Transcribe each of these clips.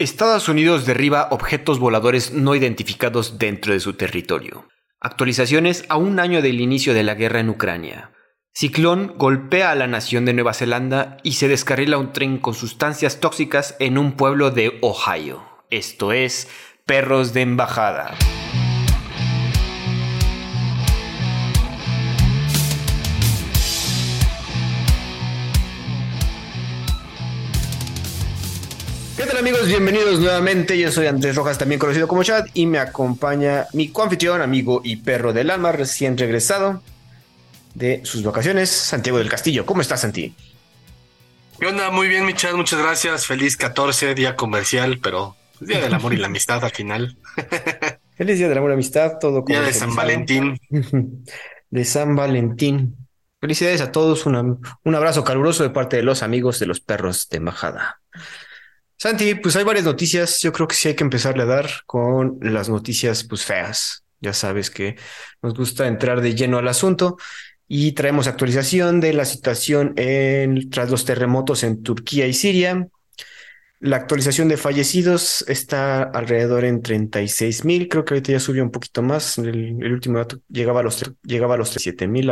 Estados Unidos derriba objetos voladores no identificados dentro de su territorio. Actualizaciones a un año del inicio de la guerra en Ucrania. Ciclón golpea a la nación de Nueva Zelanda y se descarrila un tren con sustancias tóxicas en un pueblo de Ohio. Esto es Perros de Embajada. Amigos? Bienvenidos nuevamente. Yo soy Andrés Rojas, también conocido como Chad, y me acompaña mi coanfitrión, amigo y perro del alma, recién regresado de sus vacaciones, Santiago del Castillo. ¿Cómo estás, Santi? ¿Qué onda? Muy bien, mi Chad, muchas gracias. Feliz 14, día comercial, pero día del amor y la amistad al final. Feliz día del amor y la amistad, todo Día de San Valentín. de San Valentín. Felicidades a todos, un abrazo caluroso de parte de los amigos de los perros de embajada. Santi, pues hay varias noticias. Yo creo que sí hay que empezarle a dar con las noticias pues feas. Ya sabes que nos gusta entrar de lleno al asunto y traemos actualización de la situación tras los terremotos en Turquía y Siria. La actualización de fallecidos está alrededor en 36 mil. Creo que ahorita ya subió un poquito más. El, el último dato llegaba a los, llegaba a los 37 mil.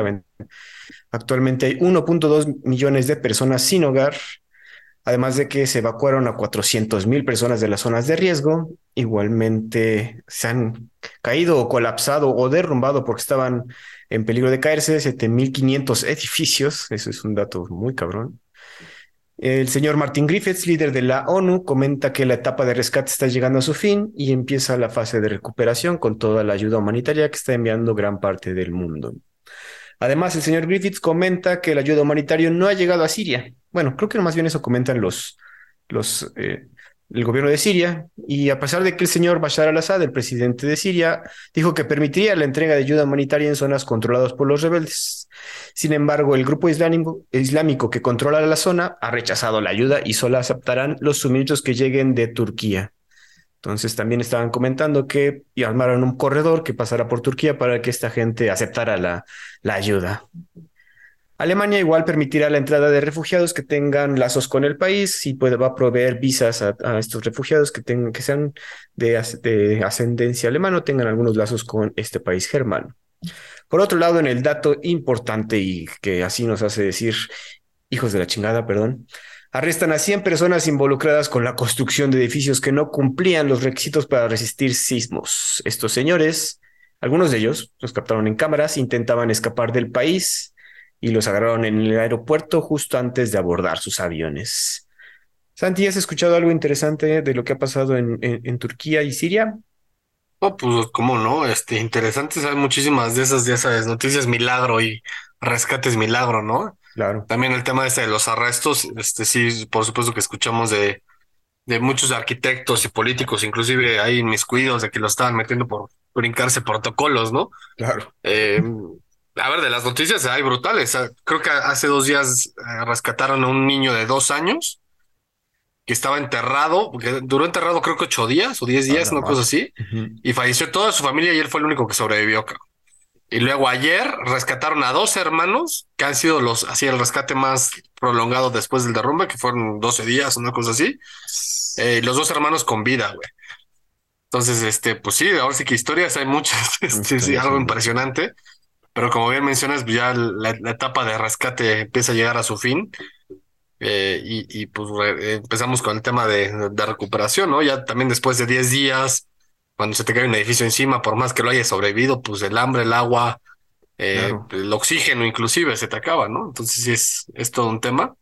Actualmente hay 1.2 millones de personas sin hogar además de que se evacuaron a 400 mil personas de las zonas de riesgo. Igualmente se han caído o colapsado o derrumbado porque estaban en peligro de caerse 7.500 edificios. Eso es un dato muy cabrón. El señor Martin Griffiths, líder de la ONU, comenta que la etapa de rescate está llegando a su fin y empieza la fase de recuperación con toda la ayuda humanitaria que está enviando gran parte del mundo. Además, el señor Griffiths comenta que la ayuda humanitaria no ha llegado a Siria. Bueno, creo que más bien eso comentan los, los, eh, el gobierno de Siria. Y a pesar de que el señor Bashar al-Assad, el presidente de Siria, dijo que permitiría la entrega de ayuda humanitaria en zonas controladas por los rebeldes. Sin embargo, el grupo islámico, islámico que controla la zona ha rechazado la ayuda y solo aceptarán los suministros que lleguen de Turquía. Entonces también estaban comentando que armaron un corredor que pasara por Turquía para que esta gente aceptara la, la ayuda. Alemania igual permitirá la entrada de refugiados que tengan lazos con el país y puede, va a proveer visas a, estos refugiados que, tengan, que sean de, de ascendencia alemana o tengan algunos lazos con este país germano. Por otro lado, en el dato importante y que así nos hace decir hijos de la chingada, perdón, Arrestan a 100 personas involucradas con la construcción de edificios que no cumplían los requisitos para resistir sismos. Estos señores, algunos de ellos, los captaron en cámaras, intentaban escapar del país y los agarraron en el aeropuerto justo antes de abordar sus aviones. Santi, ¿has escuchado algo interesante de lo que ha pasado en, Turquía y Siria? Oh, pues, ¿cómo no? Este, interesantes, hay muchísimas de esas, de esas noticias milagro y rescates milagro, ¿no? Claro. También el tema este de los arrestos, este sí, por supuesto que escuchamos de, de muchos arquitectos y políticos, inclusive hay mis cuidos de que lo estaban metiendo por brincarse protocolos, ¿no? Claro. Eh, a ver, de las noticias hay brutales. Creo que hace dos días eh, rescataron a un niño de dos años que estaba enterrado, porque duró enterrado creo que ocho días o diez días, una cosa así, y falleció toda su familia y él fue el único que sobrevivió. Y luego ayer rescataron a dos hermanos que han sido los, así el rescate más prolongado después del derrumbe, que fueron 12 días, una cosa así. Eh, los dos hermanos con vida, güey. Entonces, este, pues sí, ahora sí que historias hay muchas, este, sí, algo impresionante. Pero como bien mencionas, ya la, etapa de rescate empieza a llegar a su fin. Eh, y, y, pues empezamos con el tema de, de, recuperación, ¿no? Ya también después de 10 días, cuando se te cae un edificio encima, por más que lo haya sobrevivido, pues el hambre, el agua, eh, el oxígeno inclusive se te acaba, ¿no? Entonces sí es, es todo un tema.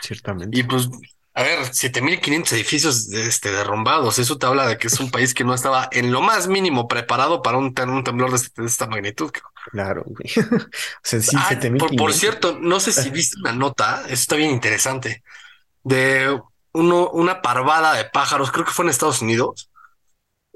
Ciertamente. Y pues, a ver, 7500 edificios este, derrumbados, eso te habla de que es un país que no estaba en lo más mínimo preparado para un, un temblor de, esta magnitud. Claro, güey. o sea, sí, ah, por, por, cierto, no sé si viste una nota, eso está bien interesante, de uno, una parvada de pájaros, creo que fue en Estados Unidos,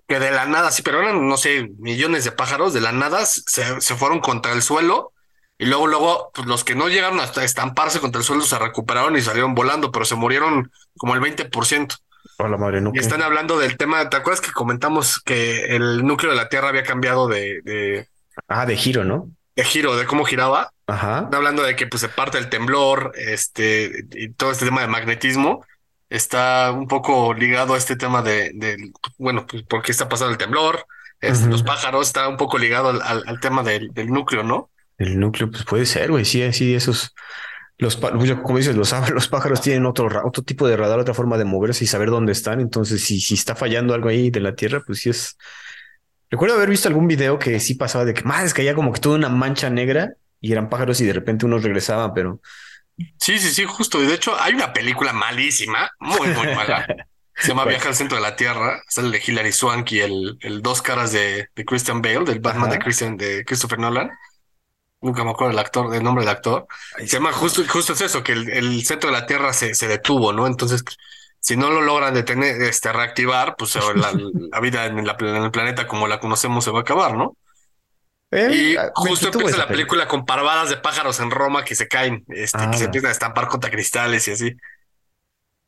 que de la nada, sí, pero eran, no sé, millones de pájaros, de la nada se, se fueron contra el suelo y luego, luego, pues los que no llegaron hasta estamparse contra el suelo se recuperaron y salieron volando, pero se murieron como el 20%. Hola, madre, y están hablando del tema, ¿te acuerdas que comentamos que el núcleo de la Tierra había cambiado de... de ah, de giro, ¿no? De giro, de cómo giraba. Ajá. Están hablando de que pues se parte el temblor, este, y todo este tema de magnetismo está un poco ligado a este tema de, de bueno, pues por qué está pasando el temblor, este, los pájaros, está un poco ligado al, al, al tema del, del, núcleo, ¿no? El núcleo, pues puede ser, güey, sí, sí, esos, los, como dices, los, los pájaros tienen otro, otro tipo de radar, otra forma de moverse y saber dónde están, entonces si, si está fallando algo ahí de la Tierra, pues sí es... Recuerdo haber visto algún video que sí pasaba de que más que había como que toda una mancha negra y eran pájaros y de repente unos regresaban, pero Sí, sí, sí, justo. Y de hecho, hay una película malísima, muy, muy mala. Se llama Viaje al centro de la Tierra. Sale de Hilary Swank y el, el dos caras de, de Christian Bale, del Batman de Christian de Christopher Nolan. Nunca me acuerdo el actor, del nombre del actor. Se llama justo, justo es eso, que el, el centro de la Tierra se, se detuvo, ¿no? Entonces, si no lo logran detener, este, reactivar, pues la, la vida en, la, en el planeta como la conocemos se va a acabar, ¿no? Eh, y ah, justo empieza la película con parvadas de pájaros en Roma que se caen, este, que se ah. empiezan a estampar contra cristales y así.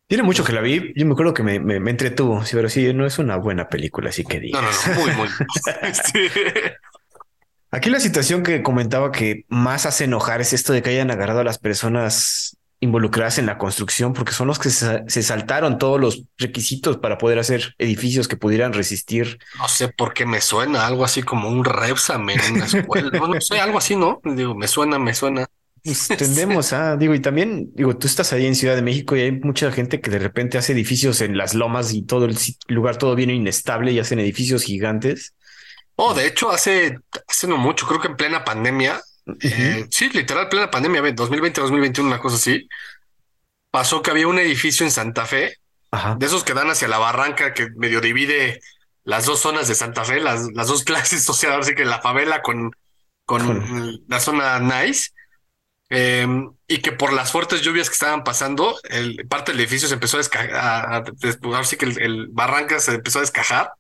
Tiene mucho que la vi. Yo me acuerdo que me, me, entretuvo, sí, pero sí, no es una buena película, así que digo. No, no, no, muy, muy. Aquí la situación que comentaba que más hace enojar es esto de que hayan agarrado a las personas involucradas en la construcción, porque son los que se, saltaron todos los requisitos para poder hacer edificios que pudieran resistir. No sé por qué me suena algo así como un Repsam en una escuela. no, sé, algo así, ¿no? Digo, me suena, me suena. Pues tendemos a, digo, y también, digo, tú estás ahí en Ciudad de México y hay mucha gente que de repente hace edificios en las lomas y todo el lugar todo viene inestable y hacen edificios gigantes. Oh, de hecho, hace, hace no mucho, creo que en plena pandemia, eh, sí, literal, plena pandemia, 2020-2021, una cosa así. Pasó que había un edificio en Santa Fe, de esos que dan hacia la barranca que medio divide las dos zonas de Santa Fe, las, las dos clases sociales, así que la favela con, con la zona nice. Em, y que por las fuertes lluvias que estaban pasando, el, parte del edificio se empezó a descajar, así que el, el, barranca se empezó a descajar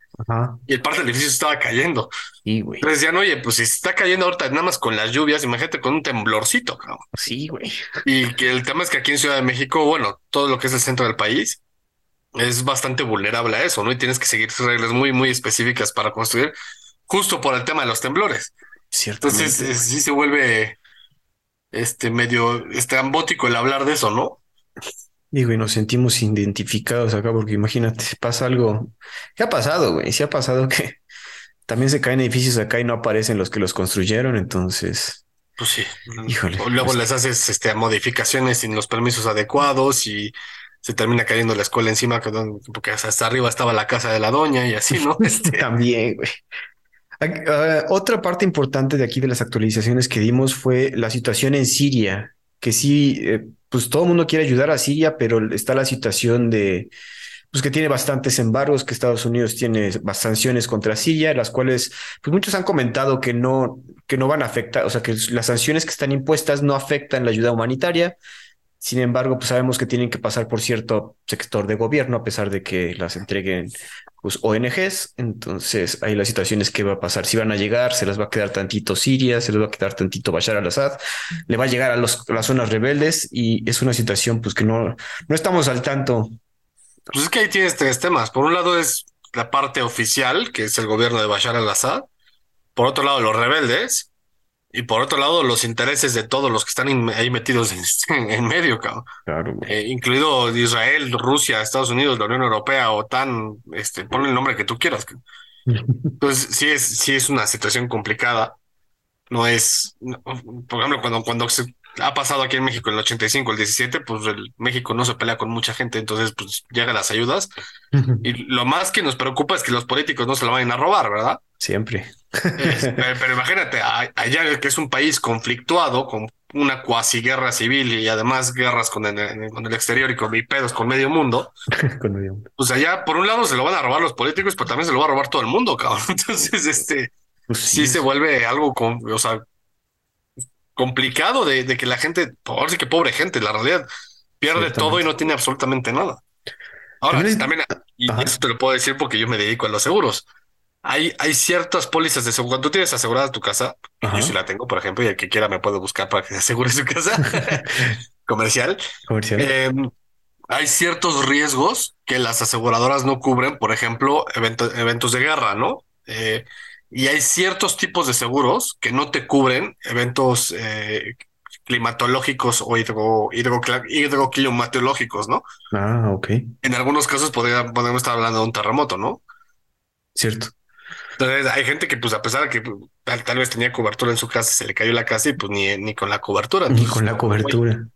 y el parte del edificio estaba cayendo. Sí, güey. Entonces decían, oye, pues si está cayendo ahorita nada más con las lluvias, imagínate con un temblorcito, cabrón. Sí, güey. Y que el tema es que aquí en Ciudad de México, bueno, todo lo que es el centro del país es bastante vulnerable a eso, ¿no? Y tienes que seguir reglas muy, muy específicas para construir, justo por el tema de los temblores. Cierto. Entonces, sí se vuelve este medio estrambótico el hablar de eso, ¿no? Digo, y nos sentimos identificados acá porque imagínate, pasa algo. ¿Qué ha pasado, güey? Sí ha pasado que también se caen edificios acá y no aparecen los que los construyeron, entonces. Pues sí. Híjole. luego pues les haces este, modificaciones sin los permisos adecuados y se termina cayendo la escuela encima porque hasta arriba estaba la casa de la doña y así, ¿no? Este... también, güey. Ah, otra parte importante de aquí de las actualizaciones que dimos fue la situación en Siria, que sí, eh, pues todo el mundo quiere ayudar a Siria, pero está la situación de, pues que tiene bastantes embargos, que Estados Unidos tiene sanciones contra Siria, las cuales, pues muchos han comentado que no, que no van a afectar, o sea, que las sanciones que están impuestas no afectan la ayuda humanitaria. Sin embargo, pues sabemos que tienen que pasar por cierto sector de gobierno, a pesar de que las entreguen pues, ONGs. Entonces, ahí la situación es qué va a pasar. Si van a llegar, se les va a quedar tantito Siria, se les va a quedar tantito Bashar al-Assad, le va a llegar a, los, las zonas rebeldes y es una situación pues que no, no estamos al tanto. Pues es que ahí tienes tres temas. Por un lado es la parte oficial, que es el gobierno de Bashar al-Assad. Por otro lado, los rebeldes. Y por otro lado, los intereses de todos los que están ahí metidos en, medio, cabrón. Claro. Eh, incluido Israel, Rusia, Estados Unidos, la Unión Europea, OTAN, este, pon el nombre que tú quieras. Entonces, sí es, sí es una situación complicada. No es, por ejemplo, cuando, cuando se ha pasado aquí en México en el 85, el 17, pues el México no se pelea con mucha gente, entonces pues llegan las ayudas. y lo más que nos preocupa es que los políticos no se lo vayan a robar, ¿verdad? Siempre. pero, imagínate, allá que es un país conflictuado, con una cuasi guerra civil y además guerras con el, con el exterior y con pedos con medio mundo. con medio mundo. Pues allá, por un lado, se lo van a robar los políticos, pero también se lo va a robar todo el mundo, cabrón. Entonces, este, pues sí, se vuelve algo, con, o sea, complicado de, de que la gente, por sí que pobre gente, la realidad, pierde todo y no tiene absolutamente nada. Ahora, también, y eso te lo puedo decir porque yo me dedico a los seguros hay, hay ciertas pólizas de seguro. Cuando tú tienes asegurada tu casa, yo sí la tengo, por ejemplo, y el que quiera me puede buscar para que se asegure su casa comercial. Comercial. Em, hay ciertos riesgos que las aseguradoras no cubren, por ejemplo, eventos de guerra, ¿no? Eh, y hay ciertos tipos de seguros que no te cubren eventos eh, climatológicos o hidro, hidroclimatológicos, ¿no? Ah, ok. En algunos casos podría, podemos estar hablando de un terremoto, ¿no? Cierto. Entonces hay gente que pues a pesar de que tal, vez tenía cobertura en su casa, se le cayó la casa y pues ni, ni con la cobertura. ni con la cobertura.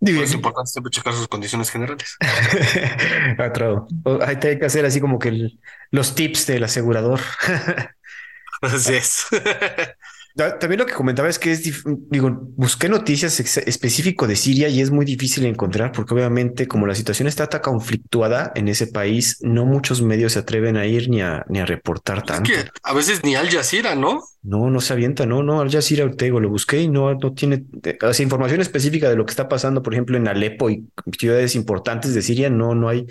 Es importante siempre checar sus condiciones generales. Otro. Hay que hacer así como que los tips del asegurador. Así es. También lo que comentaba es que es, digo, busqué noticias específico de Siria y es muy difícil encontrar porque obviamente como la situación está tan conflictuada en ese país, no muchos medios se atreven a ir ni a, ni a reportar tanto. Es que a veces ni Al Jazeera, ¿no? No, no se avienta, no, no, Al Jazeera Ortego lo busqué y no, no tiene o información específica de lo que está pasando, por ejemplo, en Alepo y ciudades importantes de Siria, no, no hay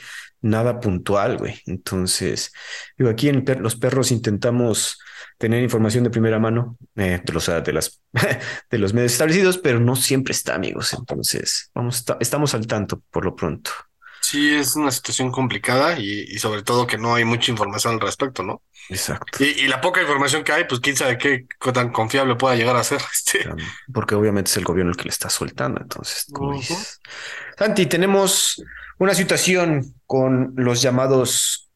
nada puntual, güey. Entonces, digo, aquí en Los Perros intentamos tener información de primera mano eh, de, los, de, las, de los medios establecidos, pero no siempre está, amigos. Entonces, vamos, estamos al tanto por lo pronto. Sí, es una situación complicada y, sobre todo que no hay mucha información al respecto, ¿no? Exacto. Y, la poca información que hay, pues quién sabe qué, tan confiable pueda llegar a ser. Este. Porque obviamente es el gobierno el que le está soltando. Entonces, Santi, tenemos una situación con los llamados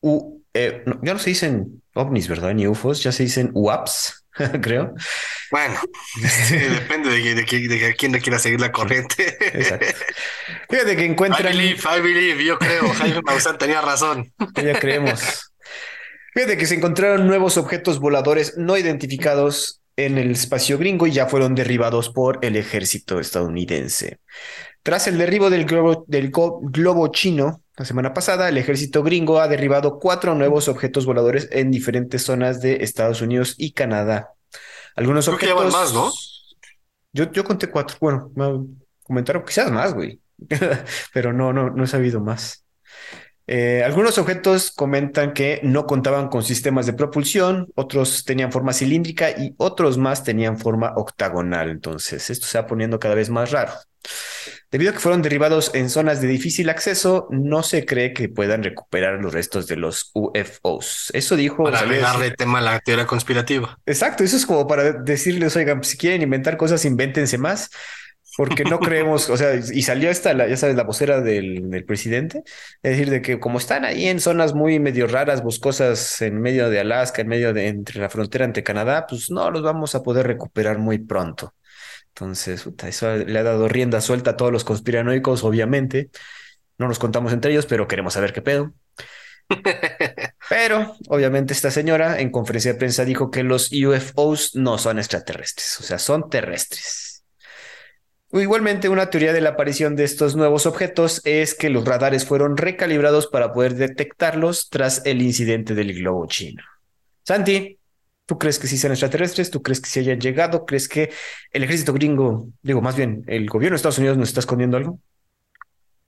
U, eh, ya no se dicen ovnis, ¿verdad? Ni UFOs, ya se dicen UAPs, creo. Bueno, depende de, de, de, quién le quiera seguir la corriente. Exacto. Fíjate que encuentran. I believe, I believe, yo creo, Jaime Maussan tenía razón. Ya creemos. Fíjate que se encontraron nuevos objetos voladores no identificados en el espacio gringo y ya fueron derribados por el ejército estadounidense. Tras el derribo del globo, del globo chino, la semana pasada, el ejército gringo ha derribado cuatro nuevos objetos voladores en diferentes zonas de Estados Unidos y Canadá. Algunos objetos. más, ¿no? Yo, yo conté cuatro. Bueno, me comentaron quizás más, güey. Pero no, no, no he sabido más. Eh, algunos objetos comentan que no contaban con sistemas de propulsión, otros tenían forma cilíndrica y otros más tenían forma octagonal. Entonces, esto se va poniendo cada vez más raro. Debido a que fueron derribados en zonas de difícil acceso, no se cree que puedan recuperar los restos de los UFOs. Eso dijo. Para darle tema a la teoría conspirativa. Exacto, eso es como para decirles, oigan, si quieren inventar cosas, invéntense más, porque no creemos, o sea, y salió esta, ya sabes, la vocera del, presidente, es decir, de que como están ahí en zonas muy medio raras, boscosas, en medio de Alaska, en medio de entre la frontera entre Canadá, pues no los vamos a poder recuperar muy pronto. Entonces, eso le ha dado rienda suelta a todos los conspiranoicos, obviamente. No nos contamos entre ellos, pero queremos saber qué pedo. Pero, obviamente, esta señora en conferencia de prensa dijo que los UFOs no son extraterrestres, o sea, son terrestres. Igualmente, una teoría de la aparición de estos nuevos objetos es que los radares fueron recalibrados para poder detectarlos tras el incidente del globo chino. Santi, ¿Tú crees que sí sean extraterrestres? ¿Tú crees que sí hayan llegado? ¿Crees que el ejército gringo, digo, más bien, el gobierno de Estados Unidos nos está escondiendo algo?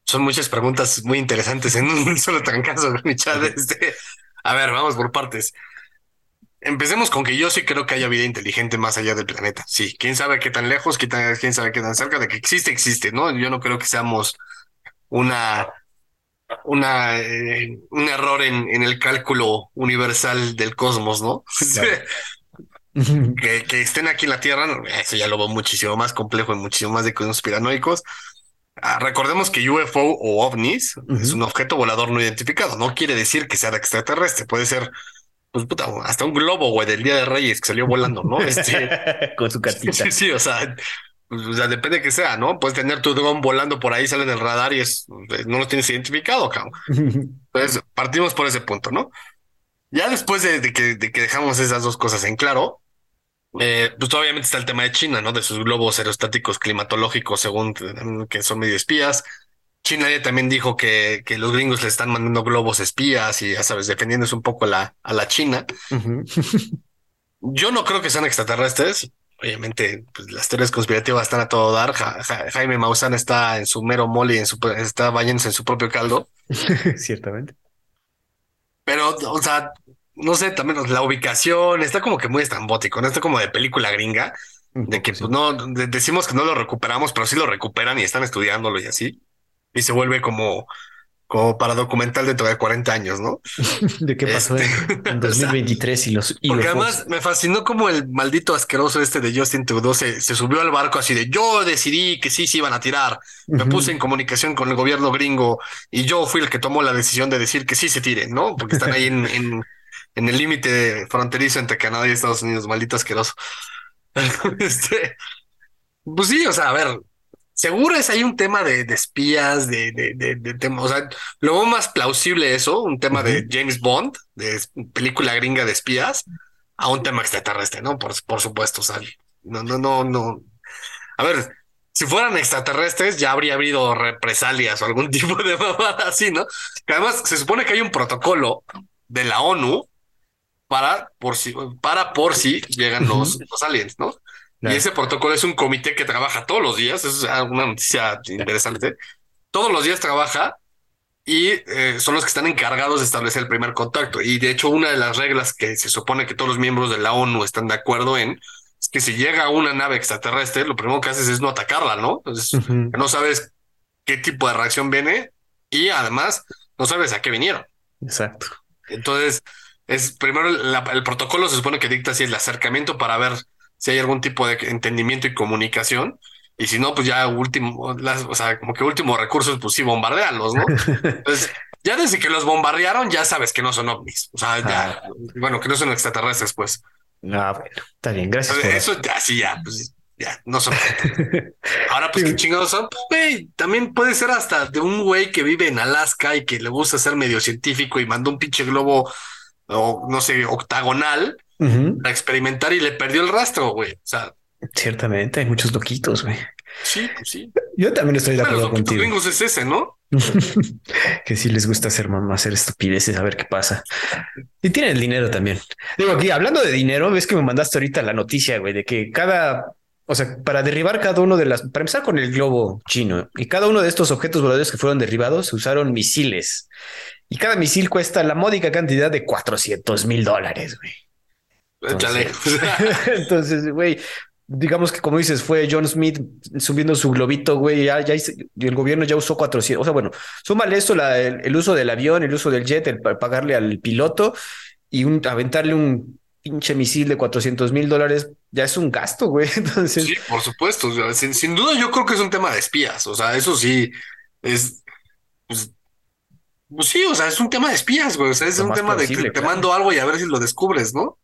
Son muchas preguntas muy interesantes en un solo trancazo, mi este, a ver, vamos por partes. Empecemos con que yo sí creo que haya vida inteligente más allá del planeta. Sí, quién sabe qué tan lejos, quién sabe qué tan cerca de que existe, existe, ¿no? Yo no creo que seamos una una, eh, un error en, en, el cálculo universal del cosmos, ¿no? que, que, estén aquí en la Tierra, eso ya lo veo muchísimo más complejo y muchísimo más de conspiranoicos. Ah, recordemos que UFO o ovnis es un objeto volador no identificado. No quiere decir que sea de extraterrestre. Puede ser, pues puta, hasta un globo, güey, del Día de Reyes que salió volando, ¿no? Este, Con su cartita. Sí, sí, o sea, pues, o sea, depende de que sea, ¿no? Puedes tener tu dron volando por ahí, sale en el radar y es, no lo tienes identificado, cabrón. Entonces, partimos por ese punto, ¿no? Ya después de, que, de que dejamos esas dos cosas en claro, eh, pues obviamente está el tema de China, ¿no? De sus globos aerostáticos climatológicos, según que son medio espías. China ya también dijo que, que los gringos le están mandando globos espías y ya sabes, defendiéndose un poco la, a la China. Yo no creo que sean extraterrestres obviamente pues, las teorías conspirativas están a todo dar. Jaime Maussan está en su mero mole, en su, está bañándose en su propio caldo. Ciertamente. Pero, o sea, no sé, también la ubicación está como que muy estrambótico, ¿no? Está como de película gringa, de que pues, no, decimos que no lo recuperamos, pero sí lo recuperan y están estudiándolo y así. Y se vuelve como, como para documental de todavía 40 años, ¿no? ¿De qué pasó Este, en 2023 y los y Porque los además me fascinó como el maldito asqueroso este de Justin Trudeau se, se subió al barco así de yo decidí que sí se iban a tirar. Me puse en comunicación con el gobierno gringo y yo fui el que tomó la decisión de decir que sí se tiren, ¿no? Porque están ahí en, en, en el límite fronterizo entre Canadá y Estados Unidos, maldito asqueroso. Este, pues sí, o sea, a ver, seguro es ahí un tema de, de espías, de, de, de, de tema, o sea, lo veo más plausible eso, un tema de. James Bond, de película gringa de espías, a un tema extraterrestre, ¿no? Por, por supuesto, o sea, no, no, no, no. A ver, si fueran extraterrestres, ya habría habido represalias o algún tipo de mamada así, ¿no? Que además se supone que hay un protocolo de la ONU para por si, para por si llegan los, los aliens, ¿no? Claro. Y ese protocolo es un comité que trabaja todos los días, es una noticia interesante. Todos los días trabaja y eh, son los que están encargados de establecer el primer contacto. Y de hecho, una de las reglas que se supone que todos los miembros de la ONU están de acuerdo en es que si llega una nave extraterrestre, lo primero que haces es no atacarla, ¿no? Entonces, no sabes qué tipo de reacción viene y además no sabes a qué vinieron. Exacto. Entonces, es primero la- el protocolo se supone que dicta así el acercamiento para ver si hay algún tipo de entendimiento y comunicación. Y si no, pues ya último, las, o sea, como que último recurso, pues sí, bombardearlos, ¿no? Entonces, ya desde que los bombardearon, ya sabes que no son ovnis. O sea, ya, bueno, que no son extraterrestres, pues. Ah, bueno, está bien, gracias. Eso ya, sí, ya, pues ya, no son. Ahora, pues qué chingados son. Pues, güey, también puede ser hasta de un güey que vive en Alaska y que le gusta ser medio científico y mandó un pinche globo, o no sé, octagonal Ujú. para experimentar y le perdió el rastro, güey. O sea, Ciertamente, hay muchos loquitos, güey. sí, pues sí. Yo también estoy de Bueno, los acuerdo loquitos contigo. gringos es ese, ¿no? que sí les gusta hacer mamá, hacer estupideces, a ver qué pasa. Y tienen el dinero también. Digo, aquí hablando de dinero, ves que me mandaste ahorita la noticia, güey, de que cada, o sea, para derribar cada uno de las, para empezar con el globo chino, y cada uno de estos objetos voladores que fueron derribados se usaron misiles. Y cada misil cuesta la módica cantidad de 400 mil dólares, güey. Échale. Entonces, güey, digamos que como dices, fue John Smith subiendo su globito, güey, ya, ya hice- el gobierno ya usó 400, o sea, bueno, súmale esto, la- el, el uso del avión, el uso del jet, el pa- pagarle al piloto y un, aventarle un pinche misil de 400 mil dólares, ya es un gasto, güey. Entonces, Sí, por supuesto. O sea, Sin, sin duda, yo creo que es un tema de espías. O sea, eso sí es. Pues, pues sí, o sea, es un tema de espías, güey. O sea, es Lo un tema de que te claro. mando algo y a ver si lo descubres, ¿no?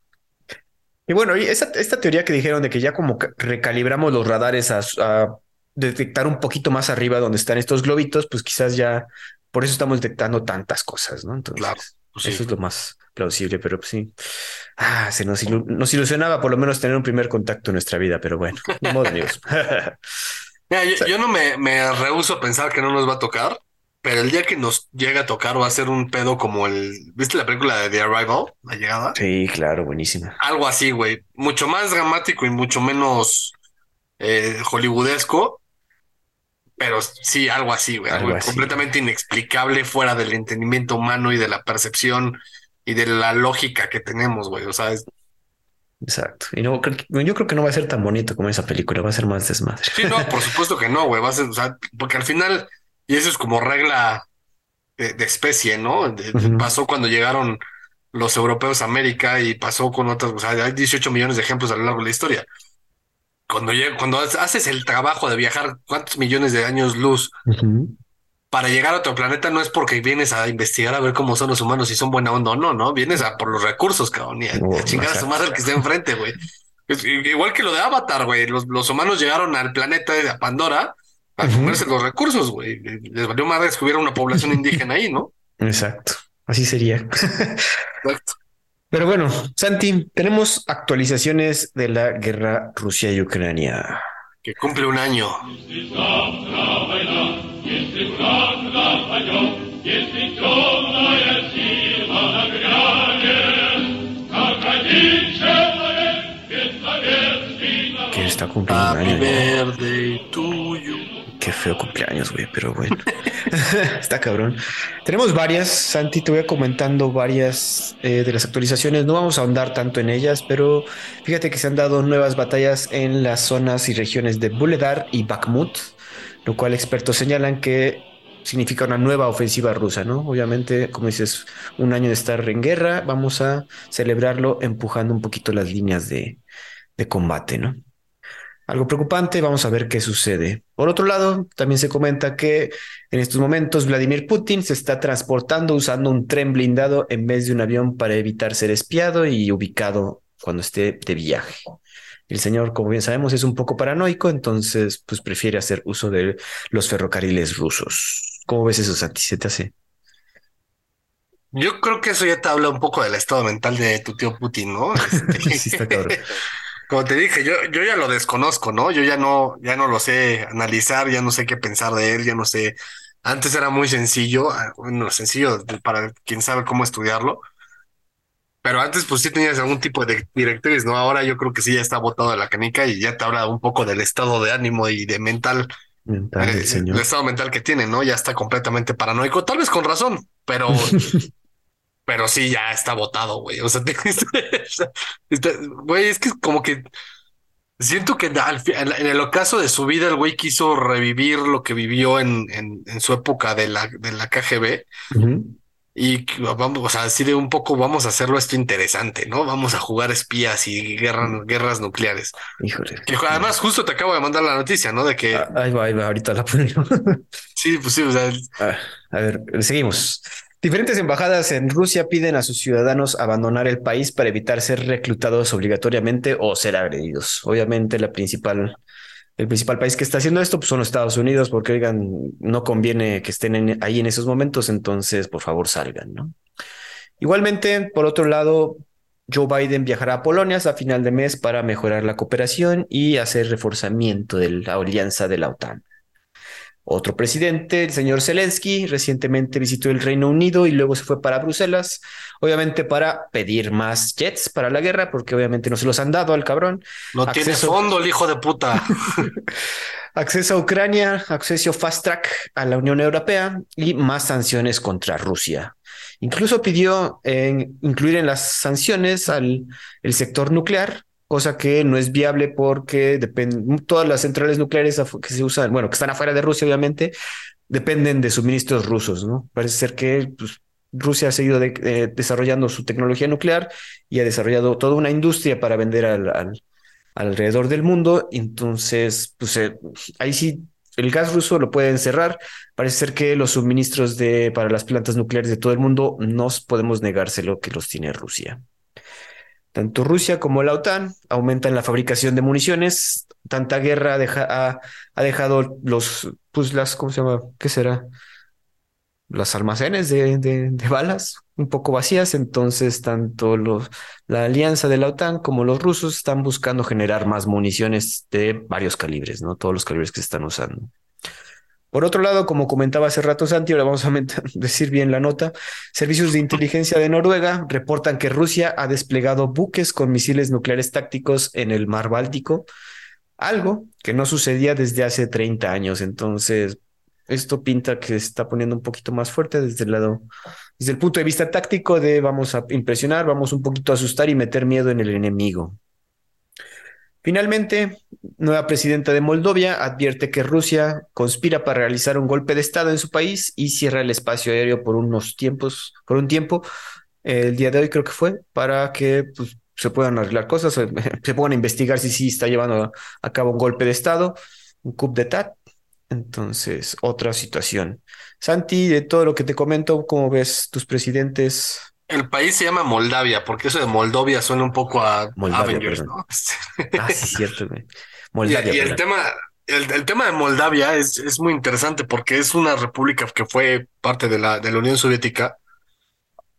Y bueno, y esta teoría que dijeron de que ya como recalibramos los radares a, a detectar un poquito más arriba donde están estos globitos, pues quizás ya por eso estamos detectando tantas cosas, ¿no? Entonces, Claro, Pues sí. Eso es lo más plausible, pero pues sí. Ah, se nos, ilu- nos ilusionaba por lo menos tener un primer contacto en nuestra vida, pero bueno, ni modo, amigos. Mira, yo, no me, me rehúso a pensar que no nos va a tocar, pero el día que nos llegue a tocar va a ser un pedo como el. ¿Viste la película de The Arrival? La llegada. Sí, claro, buenísima. Algo así, güey. Mucho más dramático y mucho menos eh, hollywoodesco. Pero sí, algo así, güey. Algo así. completamente inexplicable fuera del entendimiento humano y de la percepción y de la lógica que tenemos, güey. O sea, es- Exacto. Y no, yo creo que no va a ser tan bonito como esa película, va a ser más desmadre. sí, no, por supuesto que no, güey. Va a ser, o sea, porque al final, y eso es como regla de, de especie, ¿no? De-. Pasó cuando llegaron los europeos a América y pasó con otras, o sea, hay 18 millones de ejemplos a lo largo de la historia. Cuando, cuando haces el trabajo de viajar cuántos millones de años luz para llegar a otro planeta, no es porque vienes a investigar a ver cómo son los humanos, si son buena onda o no, ¿no? Vienes a por los recursos, cabrón, y a, Oh, a chingar a su madre el que esté enfrente, güey. Igual que lo de Avatar, güey. Los, los humanos llegaron al planeta de Pandora a comerse los recursos, güey. Les valió madre que hubiera una población indígena ahí, ¿no? Exacto. Así sería. Exacto. Pero bueno, Santi, tenemos actualizaciones de la guerra Rusia y Ucrania. Que cumple un año. Que está cumpliendo un año. Qué feo cumpleaños, güey, pero bueno. Está cabrón. Tenemos varias, Santi, te voy a comentando varias eh, de las actualizaciones. No vamos a ahondar tanto en ellas, pero fíjate que se han dado nuevas batallas en las zonas y regiones de Buledar y Bakhmut, lo cual expertos señalan que significa una nueva ofensiva rusa, ¿no? Obviamente, como dices, un año de estar en guerra, vamos a celebrarlo empujando un poquito las líneas de, de combate, ¿no? Algo preocupante, vamos a ver qué sucede. Por otro lado, también se comenta que en estos momentos Vladimir Putin se está transportando usando un tren blindado en vez de un avión para evitar ser espiado y ubicado cuando esté de viaje. El señor, como bien sabemos, es un poco paranoico, entonces pues prefiere hacer uso de los ferrocarriles rusos. ¿Cómo ves eso, Santi? ¿Se te hace? Yo creo que eso ya te habla un poco del estado mental de tu tío Putin, ¿no? Este, sí, está cabrón. Como te dije, yo, yo ya lo desconozco, ¿no? Yo ya no, ya no lo sé analizar, ya no sé qué pensar de él, ya no sé. Antes era muy sencillo, ah, bueno, sencillo para quien sabe cómo estudiarlo. Pero antes, pues sí tenías algún tipo de directriz, ¿no? Ahora yo creo que sí ya está botado de la canica y ya te habla un poco del estado de ánimo y de mental, Mental del eh, señor. el estado mental que tiene, ¿no? Ya está completamente paranoico, tal vez con razón, pero pero sí ya está votado, güey. O sea, güey, es que como que siento que al en el ocaso de su vida el güey quiso revivir lo que vivió en, en, en su época de la, de la KGB Ujú. y que vamos, o sea, así de un poco vamos a hacerlo esto interesante, ¿no? Vamos a jugar espías y guerra- guerras nucleares. Híjole. Que además justo te acabo de mandar la noticia, ¿no? De que Ah, Ahí va, ahí va, ahorita la ponemos. sí, pues sí, o sea, Ah, a ver, seguimos. Diferentes embajadas en Rusia piden a sus ciudadanos abandonar el país para evitar ser reclutados obligatoriamente o ser agredidos. Obviamente, el principal país que está haciendo esto pues, son los Estados Unidos, porque oigan, no conviene que estén ahí en esos momentos, entonces por favor salgan. Igualmente, por otro lado, Joe Biden viajará a Polonia a final de mes para mejorar la cooperación y hacer reforzamiento de la alianza de la OTAN. Otro presidente, el señor Zelensky, recientemente visitó el Reino Unido y luego se fue para Bruselas, obviamente para pedir más jets para la guerra, porque obviamente no se los han dado al cabrón. no tiene fondo el hijo de puta. Acceso a Ucrania, acceso fast track a la Unión Europea y más sanciones contra Rusia. Incluso pidió eh, incluir en las sanciones al el sector nuclear, cosa que no es viable porque dependen todas las centrales nucleares que se usan, bueno, que están afuera de Rusia, obviamente, dependen de suministros rusos, ¿no? Parece ser que pues, Rusia ha seguido eh, desarrollando su tecnología nuclear y ha desarrollado toda una industria para vender al, al- alrededor del mundo. Entonces, pues eh, ahí sí, el gas ruso lo pueden cerrar. Parece ser que los suministros de, para las plantas nucleares de todo el mundo no podemos negárselo que los tiene Rusia. Tanto Rusia como la OTAN aumentan la fabricación de municiones. Tanta guerra ha, dejado los, pues las, ¿cómo se llama? ¿Qué será? Los almacenes de, de- de balas un poco vacías. Entonces, tanto la alianza de la OTAN como los rusos están buscando generar más municiones de varios calibres, ¿no? Todos los calibres que se están usando. Por otro lado, como comentaba hace rato Santi, ahora vamos a decir bien la nota, servicios de inteligencia de Noruega reportan que Rusia ha desplegado buques con misiles nucleares tácticos en el mar Báltico, algo que no sucedía desde hace 30 años. Entonces, esto pinta que se está poniendo un poquito más fuerte desde el lado, desde el punto de vista táctico de vamos a impresionar, vamos un poquito a asustar y meter miedo en el enemigo. Finalmente, nueva presidenta de Moldovia advierte que Rusia conspira para realizar un golpe de estado en su país y cierra el espacio aéreo por unos tiempos, por un tiempo, el día de hoy creo que fue, para que pues, se puedan arreglar cosas, se, se puedan investigar si sí está llevando a, a cabo un golpe de estado, un coup d'etat. Entonces, otra situación. Santi, de todo lo que te comento, ¿cómo ves tus presidentes? El país se llama Moldavia, porque eso de Moldovia suena un poco a Moldavia, Avengers. ¿no? Ah, sí, cierto. güey. Moldavia, y el tema, el, el tema de Moldavia es, es muy interesante porque es una república que fue parte de la, de la Unión Soviética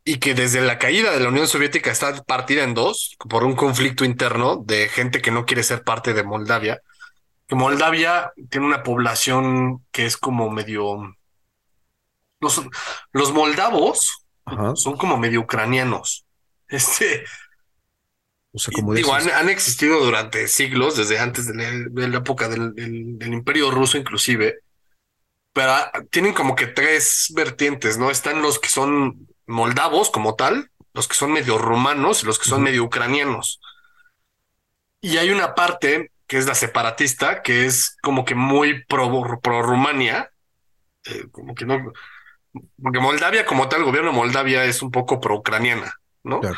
y que desde la caída de la Unión Soviética está partida en dos por un conflicto interno de gente que no quiere ser parte de Moldavia. Que Moldavia tiene una población que es como medio... Los, los moldavos Ajá. son como medio ucranianos. Este, O sea, como digo, han, han existido durante siglos, desde antes de la, de la época del, del- del Imperio Ruso inclusive, pero ah, tienen como que tres vertientes, ¿no? Están los que son moldavos como tal, los que son medio rumanos y los que son medio ucranianos. Y hay una parte que es la separatista, que es como que muy pro, pro Rumania, eh, como que no, porque Moldavia como tal, el gobierno de Moldavia es un poco pro-ucraniana, ¿no? Claro.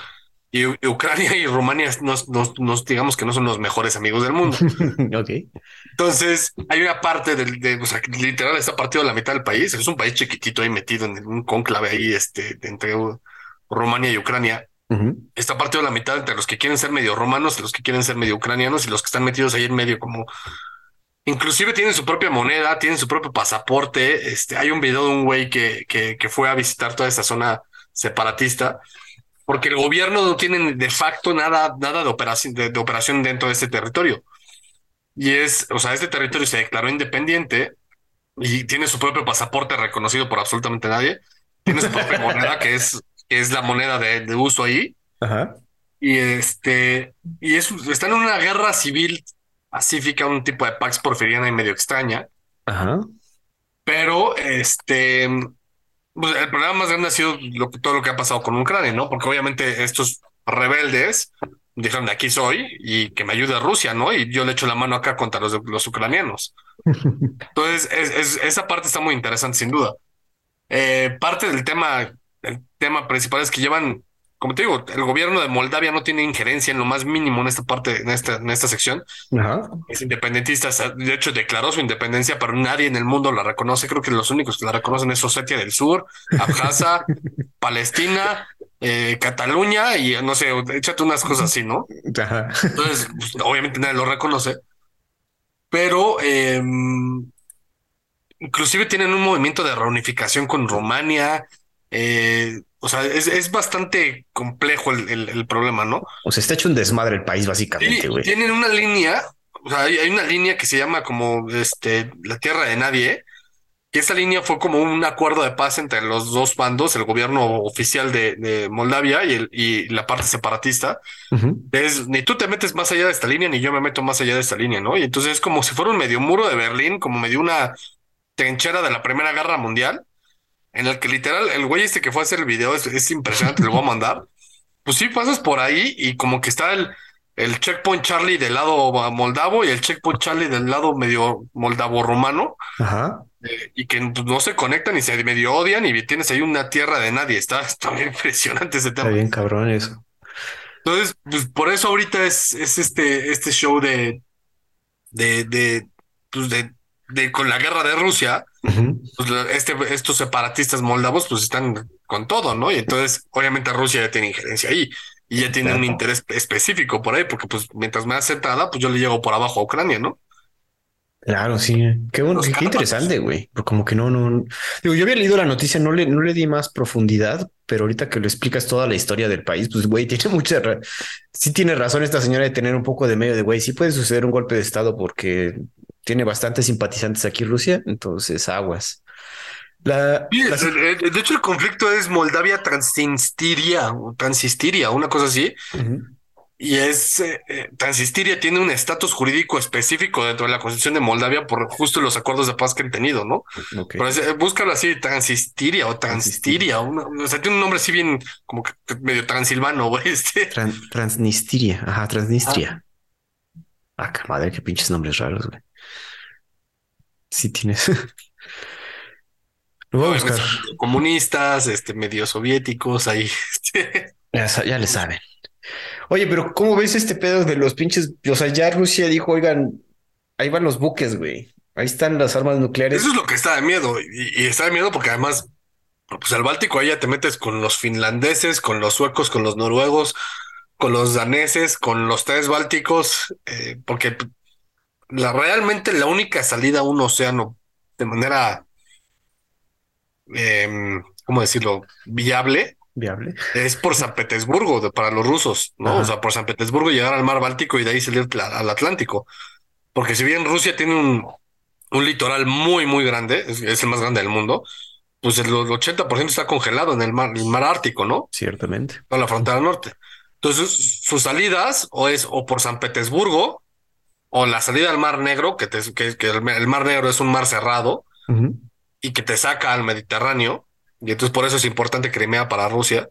Y, y Ucrania y Rumania nos, nos, nos, digamos que no son los mejores amigos del mundo. ok. Entonces, hay una parte del, de, o sea, literal está partido la mitad del país. Es un país chiquitito ahí metido en un cónclave ahí, este, entre Rumania y Ucrania. Ujú. Está partido la mitad entre los que quieren ser medio romanos, los que quieren ser medio ucranianos y los que están metidos ahí en medio como inclusive tienen su propia moneda, tienen su propio pasaporte. Este, hay un video de un güey que, que, que fue a visitar toda esa zona separatista porque el gobierno no tiene de facto nada, nada de operación, de, de operación dentro de ese territorio. Y es, o sea, este territorio se declaró independiente y tiene su propio pasaporte reconocido por absolutamente nadie. Tiene su propia moneda, que es, que es la moneda de, de uso ahí. Ajá. Y este, y es, están en una guerra civil pacífica, un tipo de Pax Porfiriana y medio extraña. Ajá. Pero este, pues, el problema más grande ha sido lo que, todo lo que ha pasado con Ucrania, ¿no? Porque obviamente estos rebeldes dijeron de aquí soy y que me ayude Rusia, ¿no? Y yo le echo la mano acá contra los, los ucranianos. Entonces, es, es- esa parte está muy interesante, sin duda. Eh, parte del tema, el tema principal es que llevan, como te digo, el gobierno de Moldavia no tiene injerencia en lo más mínimo en esta parte, en esta, en esta sección. Ajá. Es independentista, de hecho declaró su independencia, pero nadie en el mundo la reconoce. Creo que los únicos que la reconocen es Osetia del Sur, Abjasia, Palestina, eh, Cataluña y no sé, échate unas cosas así, ¿no? Ajá. Entonces, pues, obviamente nadie lo reconoce, pero eh, inclusive tienen un movimiento de reunificación con Rumania. eh, o sea, es, es bastante complejo el, el- el problema, ¿no? O sea, está hecho un desmadre el país, básicamente, güey. tienen una línea, o sea, hay, hay una línea que se llama como este la tierra de nadie, que esa línea fue como un acuerdo de paz entre los dos bandos, el gobierno oficial de, de Moldavia y, el, y la parte separatista. Ujú. Es ni tú te metes más allá de esta línea, ni yo me meto más allá de esta línea, ¿no? Y entonces es como si fuera un medio muro de Berlín, como medio una trinchera de la Primera Guerra Mundial, en el que literal el güey este que fue a hacer el video es, es impresionante, lo voy a mandar. Pues sí, pasas por ahí y como que está el, el checkpoint Charlie del lado moldavo y el checkpoint Charlie del lado medio moldavo-romano, Ajá. eh, y que pues, no se conectan y se medio odian y tienes ahí una tierra de nadie. Está, está bien impresionante ese Está tema. bien cabrón eso. Entonces, pues por eso ahorita es, es este, este show de, de, de, pues de, de con la guerra de Rusia, Pues este, estos separatistas moldavos pues están con todo, ¿no? Y entonces, obviamente Rusia ya tiene injerencia ahí y ya tiene un interés específico por ahí, porque pues mientras más centrada, pues yo le llego por abajo a Ucrania, ¿no? Claro, sí. Qué bueno, qué, qué interesante, güey. Pero como que no, no. Digo, yo había leído la noticia, no le, no le di más profundidad, pero ahorita que lo explicas toda la historia del país, pues, güey, tiene mucha. ra- Sí tiene razón esta señora de tener un poco de medio de, güey, sí puede suceder un golpe de estado porque tiene bastantes simpatizantes aquí Rusia, entonces aguas. La, Sí, la- el- el- de hecho, el conflicto es Moldavia Transnistria o Transnistria, una cosa así. Y es eh, eh, Transnistria tiene un estatus jurídico específico dentro de la constitución de Moldavia por justo los acuerdos de paz que han tenido, ¿no? Ok. Pero es- eh, búscalo así, Transnistria o Transtiria, una- o sea, tiene un nombre así bien como que medio transilvano, güey. Este. Tran- Transnistria, ajá, Transnistria. Ah, qué madre, qué pinches nombres raros, güey. Sí tienes. Lo voy a Obviamente buscar. son medio comunistas, este, medio soviéticos, ahí. este. Ya, ya le saben. Oye, pero ¿cómo ves este pedo de los pinches? O sea, ya Rusia dijo, oigan, ahí van los buques, güey. Ahí están las armas nucleares. Eso es lo que está de miedo. Y, y está de miedo porque además, pues al Báltico ahí ya te metes con los finlandeses, con los suecos, con los noruegos, con los daneses, con los tres bálticos, eh, porque la, realmente la única salida a un océano de manera, em, ¿cómo decirlo?, viable Viable. es por San Petersburgo de- para los rusos, ¿no? Ajá. O sea, por San Petersburgo llegar al mar Báltico y de ahí salir al Atlántico. Porque si bien Rusia tiene un, un litoral muy, muy grande, es, es el más grande del mundo, pues el 80% está congelado en el mar, el mar Ártico, ¿no? Ciertamente. Toda la frontera norte. Entonces, sus salidas o es o por San Petersburgo o la salida al Mar Negro, que, te- que, que el, el Mar Negro es un mar cerrado y que te saca al Mediterráneo, y entonces por eso es importante Crimea para Rusia.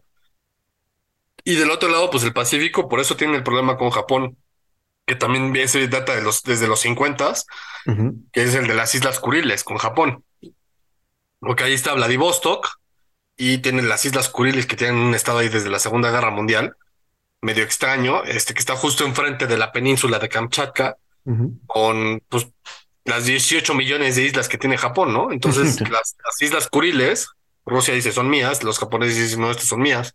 Y del otro lado, pues el Pacífico, por eso tiene el problema con Japón, que también ese data de los, desde los 50, Ujú. que es el de las Islas Kuriles con Japón. Porque ahí está Vladivostok y tienen las Islas Kuriles que tienen un estado ahí desde la Segunda Guerra Mundial, medio extraño, este que está justo enfrente de la península de Kamchatka, con pues las 18 millones de islas que tiene Japón, ¿no? Entonces, las, las, Islas Kuriles, Rusia dice son mías, los japoneses dicen no, estas son mías.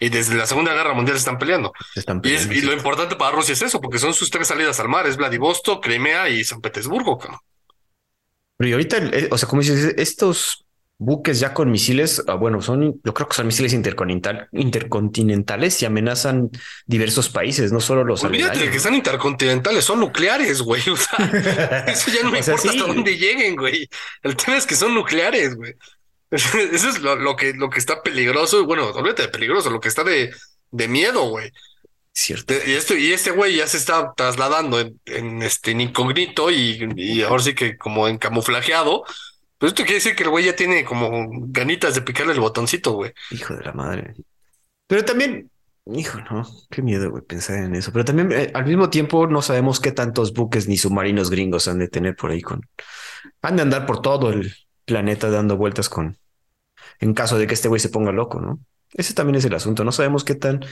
Y desde la Segunda Guerra Mundial se están peleando. están peleando y, lo importante para Rusia es eso, porque son sus tres salidas al mar, es Vladivostok, Crimea y San Petersburgo. Pero y ahorita, eh, o sea, como dices, estos buques ya con misiles, ah, bueno, son, yo creo que son misiles intercontinentales y amenazan diversos países, no solo los Olvídate que son intercontinentales, son nucleares, güey. O sea, eso ya no me importa hasta dónde lleguen, güey. El tema es que son nucleares, güey. Eso es lo, que, lo que está peligroso. Bueno, olvídate de peligroso, lo que está de, de miedo, güey. Cierto. Y, esto, y este güey ya se está trasladando en, este incógnito y, y ahora sí que como en camuflajeado pues esto quiere decir que el güey ya tiene como ganitas de picarle el botoncito, güey. Hijo de la madre. Pero también, hijo, no, qué miedo, güey, pensar en eso. Pero también eh, al mismo tiempo no sabemos qué tantos buques ni submarinos gringos han de tener por ahí con. Han de andar por todo el planeta dando vueltas con. En caso de que este güey se ponga loco, ¿no? Ese también es el asunto. No sabemos qué tan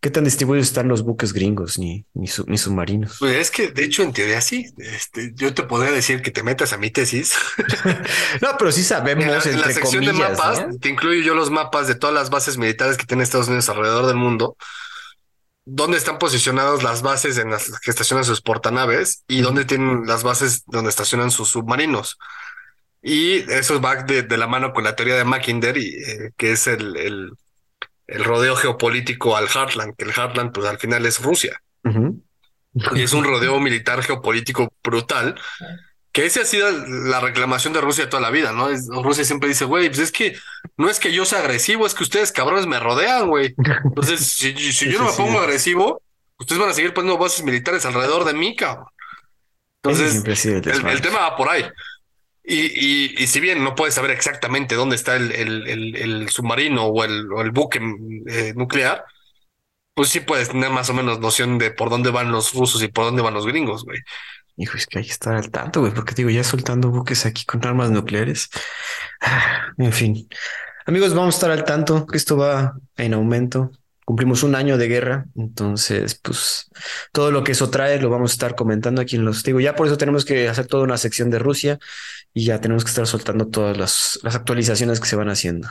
¿Qué tan distribuidos están los buques gringos ni, ni, submarinos? Pues es que, de hecho, en teoría sí. Este, yo te podría decir que te metas a mi tesis. no, pero sí sabemos. En la, en la sección de mapas, te incluyo yo los mapas de todas las bases militares que tiene Estados Unidos alrededor del mundo, dónde están posicionadas las bases en las que estacionan sus portanaves y dónde tienen las bases donde estacionan sus submarinos. Y eso va de, de la mano con la teoría de Mackinder, y, eh, que es el, el el rodeo geopolítico al Heartland, que el Heartland pues al final es Rusia. Y es un rodeo militar geopolítico brutal, que esa ha sido la reclamación de Rusia toda la vida, ¿no? Rusia siempre dice, güey, pues es que no es que yo sea agresivo, es que ustedes cabrones me rodean, güey. Entonces, si, yo no me pongo agresivo, ustedes van a seguir poniendo bases militares alrededor de mí, cabrón. Entonces, el tema va por ahí. Y, y, si bien no puedes saber exactamente dónde está el, el, submarino o el, o buque eh, nuclear, pues sí puedes tener más o menos noción de por dónde van los rusos y por dónde van los gringos, güey. Hijo, es que hay que estar al tanto, güey, porque digo, ya soltando buques aquí con armas nucleares. En fin. Amigos, vamos a estar al tanto que esto va en aumento cumplimos un año de guerra, entonces, pues todo lo que eso trae lo vamos a estar comentando aquí en los digo, ya por eso tenemos que hacer toda una sección de Rusia y ya tenemos que estar soltando todas las, las actualizaciones que se van haciendo.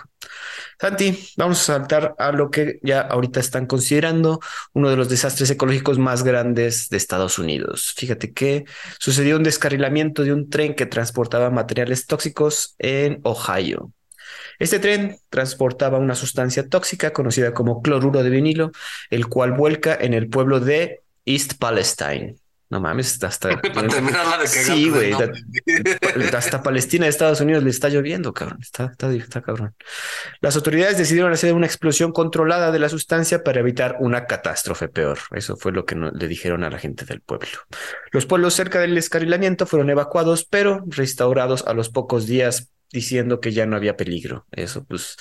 Santi, vamos a saltar a lo que ya ahorita están considerando uno de los desastres ecológicos más grandes de Estados Unidos. Fíjate que sucedió un descarrilamiento de un tren que transportaba materiales tóxicos en Ohio. Este tren transportaba una sustancia tóxica conocida como cloruro de vinilo, el cual vuelca en el pueblo de East Palestine. No mames, hasta. sí, güey. hasta Palestina, Estados Unidos, le está lloviendo, cabrón. Está, está, está, cabrón. Las autoridades decidieron hacer una explosión controlada de la sustancia para evitar una catástrofe peor. Eso fue lo que le dijeron a la gente del pueblo. Los pueblos cerca del descarrilamiento fueron evacuados, pero restaurados a los pocos días diciendo que ya no había peligro. Eso pues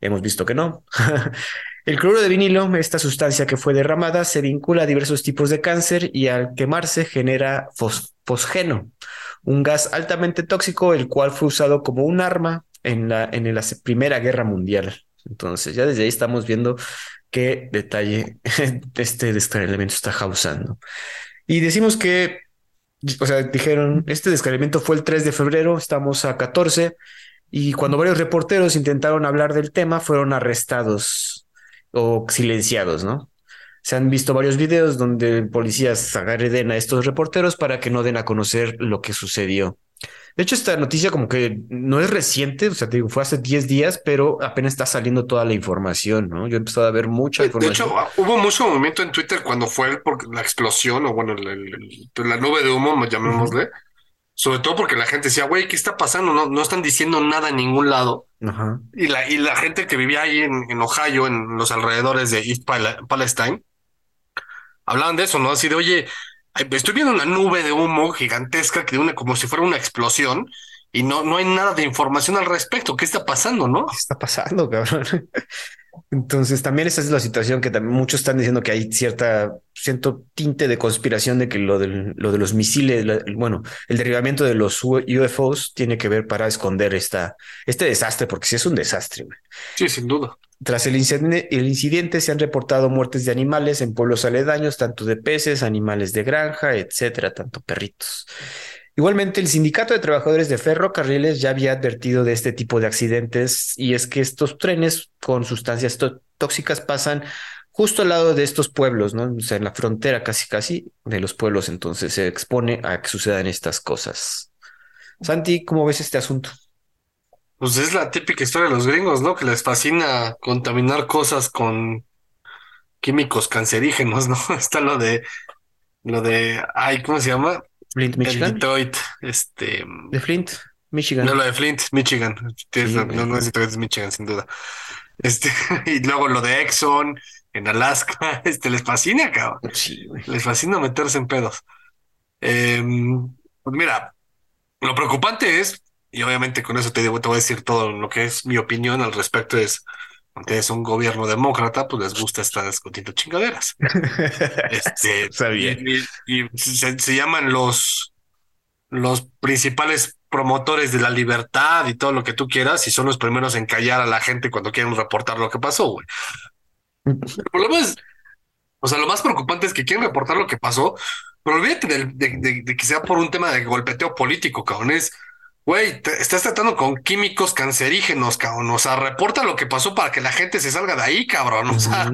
hemos visto que no. El cloruro de vinilo, esta sustancia que fue derramada, se vincula a diversos tipos de cáncer y al quemarse genera fosgeno, un gas altamente tóxico, el cual fue usado como un arma en la, en Primera Guerra Mundial. Entonces, ya desde ahí estamos viendo qué detalle este, este elemento está causando. Y decimos que o sea, dijeron, este descargamiento fue el 3 de febrero, estamos a 14, y cuando varios reporteros intentaron hablar del tema, fueron arrestados o silenciados, ¿no? Se han visto varios videos donde policías agreden a estos reporteros para que no den a conocer lo que sucedió. De hecho, esta noticia como que no es reciente, o sea, te digo, fue hace 10 días, pero apenas está saliendo toda la información, ¿no? Yo he empezado a ver mucha información. De hecho, hubo mucho movimiento en Twitter cuando fue la explosión o bueno, la, nube de humo, llamémosle. Sobre todo porque la gente decía, güey, ¿qué está pasando? No, no están diciendo nada en ningún lado. Y, la, y la gente que vivía ahí en, en Ohio, en los alrededores de East Palestine, hablaban de eso, ¿no? Así de, oye, Estoy viendo una nube de humo gigantesca que une como si fuera una explosión y no, no hay nada de información al respecto. ¿Qué está pasando, no? ¿Qué está pasando, cabrón? Entonces, también esa es la situación que también muchos están diciendo que hay cierta, cierto tinte de conspiración de que lo, del, lo de los misiles, la- bueno, el derribamiento de los UFOs tiene que ver para esconder esta, este desastre, porque sí es un desastre. Sí, sin duda. Tras el incidente, se han reportado muertes de animales en pueblos aledaños, tanto de peces, animales de granja, etcétera, tanto perritos. Igualmente, el Sindicato de Trabajadores de Ferrocarriles ya había advertido de este tipo de accidentes y es que estos trenes con sustancias tó- tóxicas pasan justo al lado de estos pueblos, ¿no? O sea, en la frontera casi casi de los pueblos, entonces se expone a que sucedan estas cosas. Santi, ¿cómo ves este asunto? Pues es la típica historia de los gringos, ¿no? Que les fascina contaminar cosas con químicos cancerígenos, ¿no? Está lo de, lo de, ay, ¿cómo se llama? Flint, El Michigan. Detroit, este, De Flint, Michigan. no, lo de Flint, Michigan. Tienes Sí, no, no es Detroit, es Michigan, sin duda. Este, y luego lo de Exxon en Alaska, este, les fascina, cabrón. Sí, güey. Les fascina meterse en pedos. Em, pues mira, lo preocupante es, y obviamente con eso te digo, te voy a decir todo lo que es mi opinión al respecto es, aunque es un gobierno demócrata, pues les gusta estar discutiendo chingaderas. Este, Sabía. y, y- y se, se llaman los, los principales promotores de la libertad y todo lo que tú quieras, y son los primeros en callar a la gente cuando quieren reportar lo que pasó, güey. El problema es, o sea, lo más preocupante es que quieren reportar lo que pasó, pero olvídate de, de- de que sea por un tema de golpeteo político, cabrón. Es, güey, te- estás tratando con químicos cancerígenos, cabrón. O sea, reporta lo que pasó para que la gente se salga de ahí, cabrón. O sea,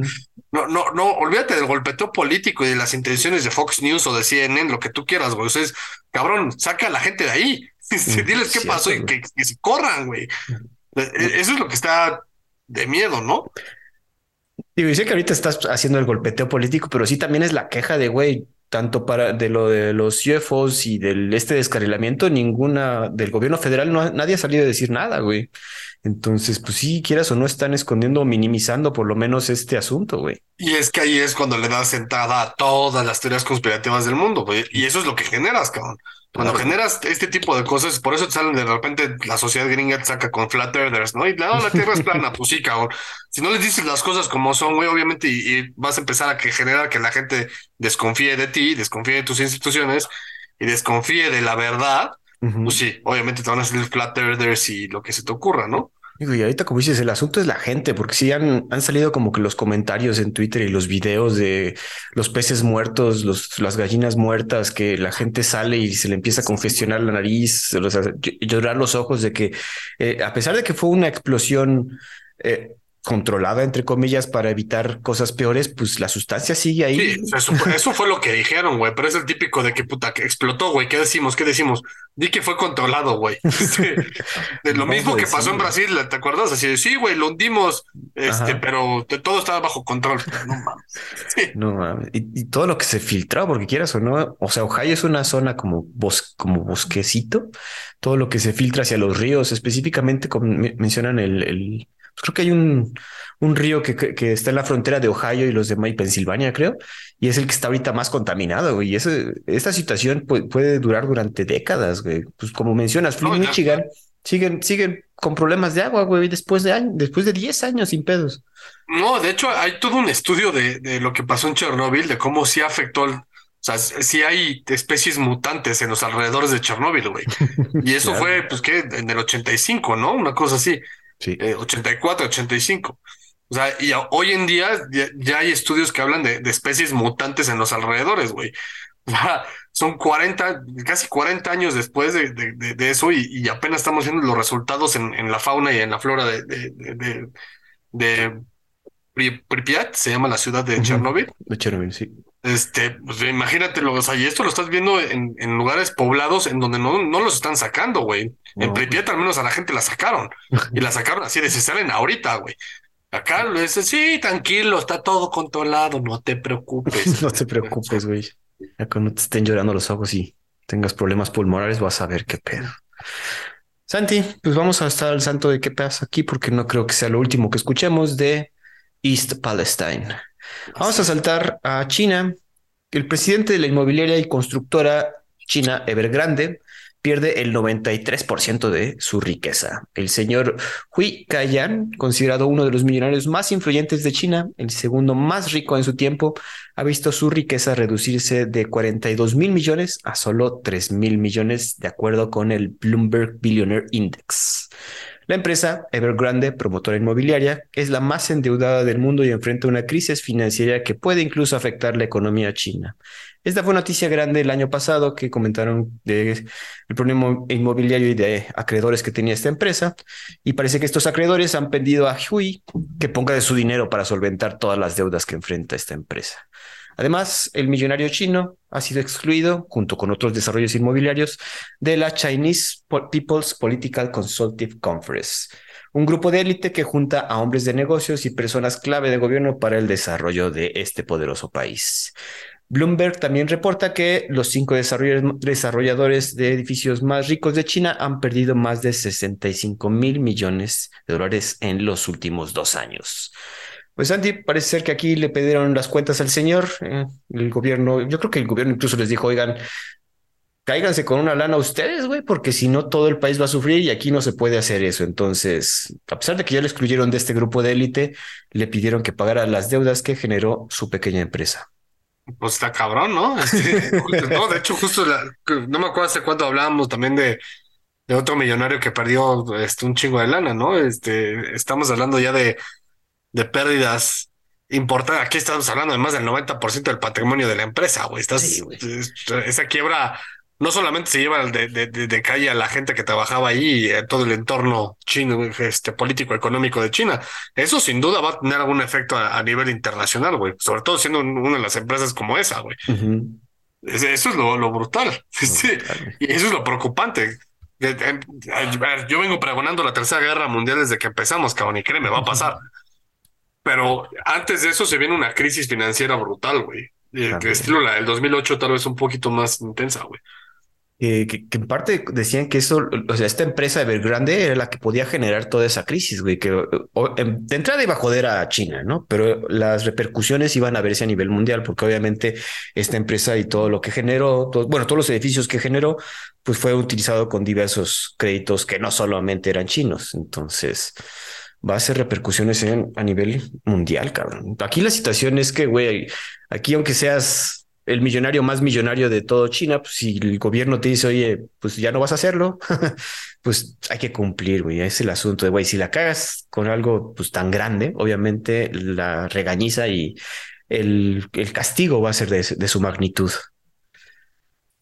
no, no, no, olvídate del golpeteo político y de las intenciones de Fox News o de CNN, lo que tú quieras, güey. O sea, es, cabrón, saca a la gente de ahí. Mm, Diles qué cierto, pasó y que, que se corran, güey. E- e- Eso es lo que está de miedo, ¿no? Digo, y sé que ahorita estás haciendo el golpeteo político, pero sí también es la queja de, güey, tanto para de lo de los UFOs y del este descarrilamiento, ninguna del gobierno federal, no, nadie ha salido a decir nada, güey. Entonces, pues sí, quieras o no, están escondiendo o minimizando por lo menos este asunto, güey. Y es que ahí es cuando le das sentada a todas las teorías conspirativas del mundo, güey. Y eso es lo que generas, cabrón. Cuando generas este tipo de cosas, por eso te salen de repente la sociedad gringa te saca con flat earthers, ¿no? Y no, la tierra es plana, pues sí, cabrón. Si no les dices las cosas como son, güey, obviamente, y, y vas a empezar a que generar que la gente desconfíe de ti, desconfíe de tus instituciones y desconfíe de la verdad, pues sí, obviamente te van a salir flat earthers y lo que se te ocurra, ¿no? Y ahorita, como dices, el asunto es la gente, porque sí han, han salido como que los comentarios en Twitter y los videos de los peces muertos, los, las gallinas muertas, que la gente sale y se le empieza a congestionar la nariz, o llorar los ojos de que, eh, a pesar de que fue una explosión eh, controlada, entre comillas, para evitar cosas peores, pues la sustancia sigue ahí. Sí, eso, fue- eso fue lo que dijeron, güey, pero es el típico de que puta, que explotó, güey. ¿Qué decimos? ¿Qué decimos? Di que fue controlado, güey. De lo mismo que pasó en. Brasil, ¿te acuerdas? Así de, sí, güey, lo hundimos, este, Ajá. pero todo estaba bajo control. No mames. Sí, No mames. Y, y todo lo que se filtraba, porque quieras o no, o sea, Ohio es una zona como bos, como bosquecito, todo lo que se filtra hacia los ríos, específicamente como me- mencionan el, el- pues creo que hay un, un río que, que, que está en la frontera de Ohio y los de y Pensilvania, creo, y es el que está ahorita más contaminado, güey. Y ese, esta situación puede, puede durar durante décadas, güey. Pues como mencionas, Flint, No. Michigan, siguen, siguen con problemas de agua, güey, después de años, después de 10 años sin pedos. No, de hecho, hay todo un estudio de, de lo que pasó en Chernóbil, de cómo sí afectó, el- o sea, sí hay especies mutantes en los alrededores de Chernóbil, güey. Y eso Claro. fue, pues, ¿qué? En el 85, ¿no? Una cosa así. Sí. eh, 84, 85. O sea, y hoy en día ya, ya hay estudios que hablan de, de especies mutantes en los alrededores, güey. O sea, son 40, casi 40 años después de, de- de- de eso y, y apenas estamos viendo los resultados en, en la fauna y en la flora de, de, de, de- de Pri- Pripyat, se llama la ciudad de Ujú. Chernóbil. De Chernobyl, sí. Este, pues imagínatelo, o sea, y esto lo estás viendo en, en lugares poblados en donde no, no los están sacando, güey. En Pripyat al menos a la gente la sacaron. Y la sacaron así de se salen ahorita, güey. Acá lo es sí, tranquilo, está todo controlado, no te preocupes. No te preocupes, güey. Ya cuando te estén llorando los ojos y tengas problemas pulmonares, vas a ver qué pedo. Santi, pues vamos a estar al santo de qué pasa aquí, porque no creo que sea lo último que escuchemos de East Palestine. Vamos a saltar a China. El presidente de la inmobiliaria y constructora china Evergrande pierde el 93% de su riqueza. El señor Hui Kaiyan, considerado uno de los millonarios más influyentes de China, el segundo más rico en su tiempo, ha visto su riqueza reducirse de 42 mil millones a solo 3 mil millones, de acuerdo con el Bloomberg Billionaire Index. La empresa Evergrande, promotora inmobiliaria, es la más endeudada del mundo y enfrenta una crisis financiera que puede incluso afectar la economía china. Esta fue noticia grande el año pasado que comentaron del problema inmobiliario y de acreedores que tenía esta empresa. Y parece que estos acreedores han pedido a Hui que ponga de su dinero para solventar todas las deudas que enfrenta esta empresa. Además, el millonario chino ha sido excluido, junto con otros desarrollos inmobiliarios, de la Chinese People's Political Consultative Conference, un grupo de élite que junta a hombres de negocios y personas clave de gobierno para el desarrollo de este poderoso país. Bloomberg también reporta que los cinco desarrolladores de edificios más ricos de China han perdido más de 65 mil millones de dólares en los últimos dos años. Pues Andy, parece ser que aquí le pidieron las cuentas al señor, eh, el gobierno, yo creo que el gobierno incluso les dijo, oigan, cáiganse con una lana ustedes, güey, porque si no todo el país va a sufrir y aquí no se puede hacer eso. Entonces, a pesar de que ya lo excluyeron de este grupo de élite, le pidieron que pagara las deudas que generó su pequeña empresa. Pues está cabrón, ¿no? Este, no, de hecho, justo no me acuerdo hace cuánto hablábamos también de, de otro millonario que perdió este, un chingo de lana, ¿no? Este, estamos hablando ya de, de pérdidas importantes. Aquí estamos hablando de más del 90% del patrimonio de la empresa, güey. Estás, esa quiebra no solamente se lleva de, de, de, calle a la gente que trabajaba ahí y todo el entorno chino, este político económico de China. Eso sin duda va a tener algún efecto a, nivel internacional, güey. Sobre todo siendo una de las empresas como esa, güey. Eso es lo, brutal. Y eso es lo preocupante. Yo vengo pregonando la tercera guerra mundial desde que empezamos, cabrón, y créeme, va a pasar. Pero antes de eso se viene una crisis financiera brutal, güey. Que estilo la del 2008 tal vez un poquito más intensa, güey que, en parte decían que eso, o sea, esta empresa Evergrande era la que podía generar toda esa crisis, güey, que em, de entrada iba a joder a China, ¿no? Pero las repercusiones iban a verse a nivel mundial, porque obviamente esta empresa y todo lo que generó, bueno, todos los edificios que generó, pues fue utilizado con diversos créditos que no solamente eran chinos. Entonces, va a ser repercusiones en, a nivel mundial, cabrón. Aquí la situación es que, güey, aquí aunque seas el millonario más millonario de todo China, pues si el gobierno te dice, oye, pues ya no vas a hacerlo, pues hay que cumplir, güey. Es el asunto de, güey, si la cagas con algo pues tan grande, obviamente la regañiza y el, el castigo va a ser de, de, su magnitud.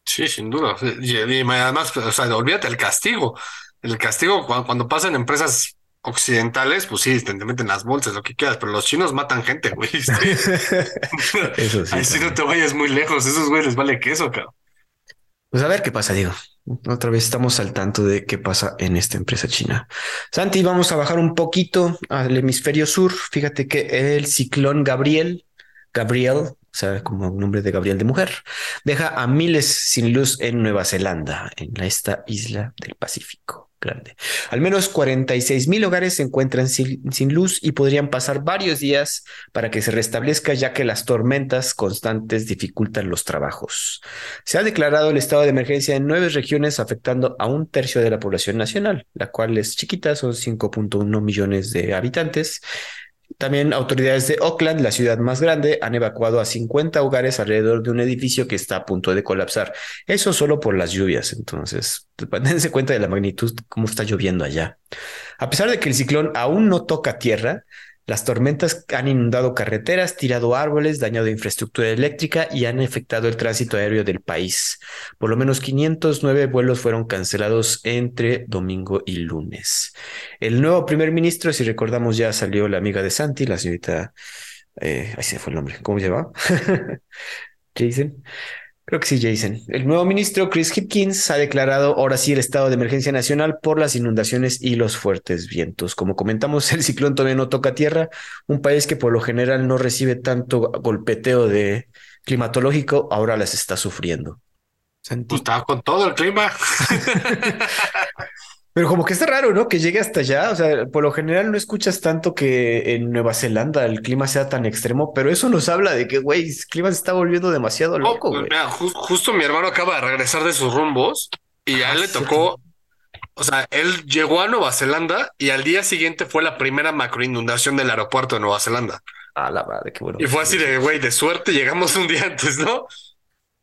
Sí, sin duda. Y, además, o sea, olvídate el castigo. El castigo cuando, cuando pasan empresas occidentales, pues sí, te meten las bolsas, lo que quieras, pero los chinos matan gente, güey. Eso sí. Ahí sí no te vayas muy lejos, esos güeyes les vale queso, cabrón. Pues a ver qué pasa, Diego. Otra vez estamos al tanto de qué pasa en esta empresa china. Santi, vamos a bajar un poquito al hemisferio sur. Fíjate que el ciclón Gabriel, Gabriel, o sea, como nombre de Gabriel de mujer, deja a miles sin luz en Nueva Zelanda, en esta isla del Pacífico grande. Al menos 46 mil hogares se encuentran sin, luz y podrían pasar varios días para que se restablezca ya que las tormentas constantes dificultan los trabajos. Se ha declarado el estado de emergencia en nueve regiones afectando a un tercio de la población nacional, la cual es chiquita, son 5.1 millones de habitantes también autoridades de Oakland, la ciudad más grande, han evacuado a 50 hogares alrededor de un edificio que está a punto de colapsar. Eso solo por las lluvias. Entonces, dense cuenta de la magnitud, cómo está lloviendo allá. A pesar de que el ciclón aún no toca tierra, las tormentas han inundado carreteras, tirado árboles, dañado infraestructura eléctrica y han afectado el tránsito aéreo del país. Por lo menos 509 vuelos fueron cancelados entre domingo y lunes. El nuevo primer ministro, si recordamos, ya salió la amiga de Santi, la señorita, eh, ahí se fue el nombre, ¿cómo se llama? Jason. Creo que sí, Jason. El nuevo ministro Chris Hipkins ha declarado ahora sí el estado de emergencia nacional por las inundaciones y los fuertes vientos. Como comentamos, el ciclón todavía no toca tierra, un país que por lo general no recibe tanto golpeteo de climatológico, ahora las está sufriendo. Pues está con todo el clima. Pero como que está raro, ¿no? Que llegue hasta allá. O sea, por lo general no escuchas tanto que en Nueva Zelanda el clima sea tan extremo, pero eso nos habla de que, güey, el clima se está volviendo demasiado loco, justo mi hermano acaba de regresar de sus rumbos y a él Ah, le cierto. tocó, o sea, él llegó a Nueva Zelanda y al día siguiente fue la primera macroinundación del aeropuerto de Nueva Zelanda. A la madre, qué bueno. Y fue así de, güey, de suerte llegamos un día antes, ¿no?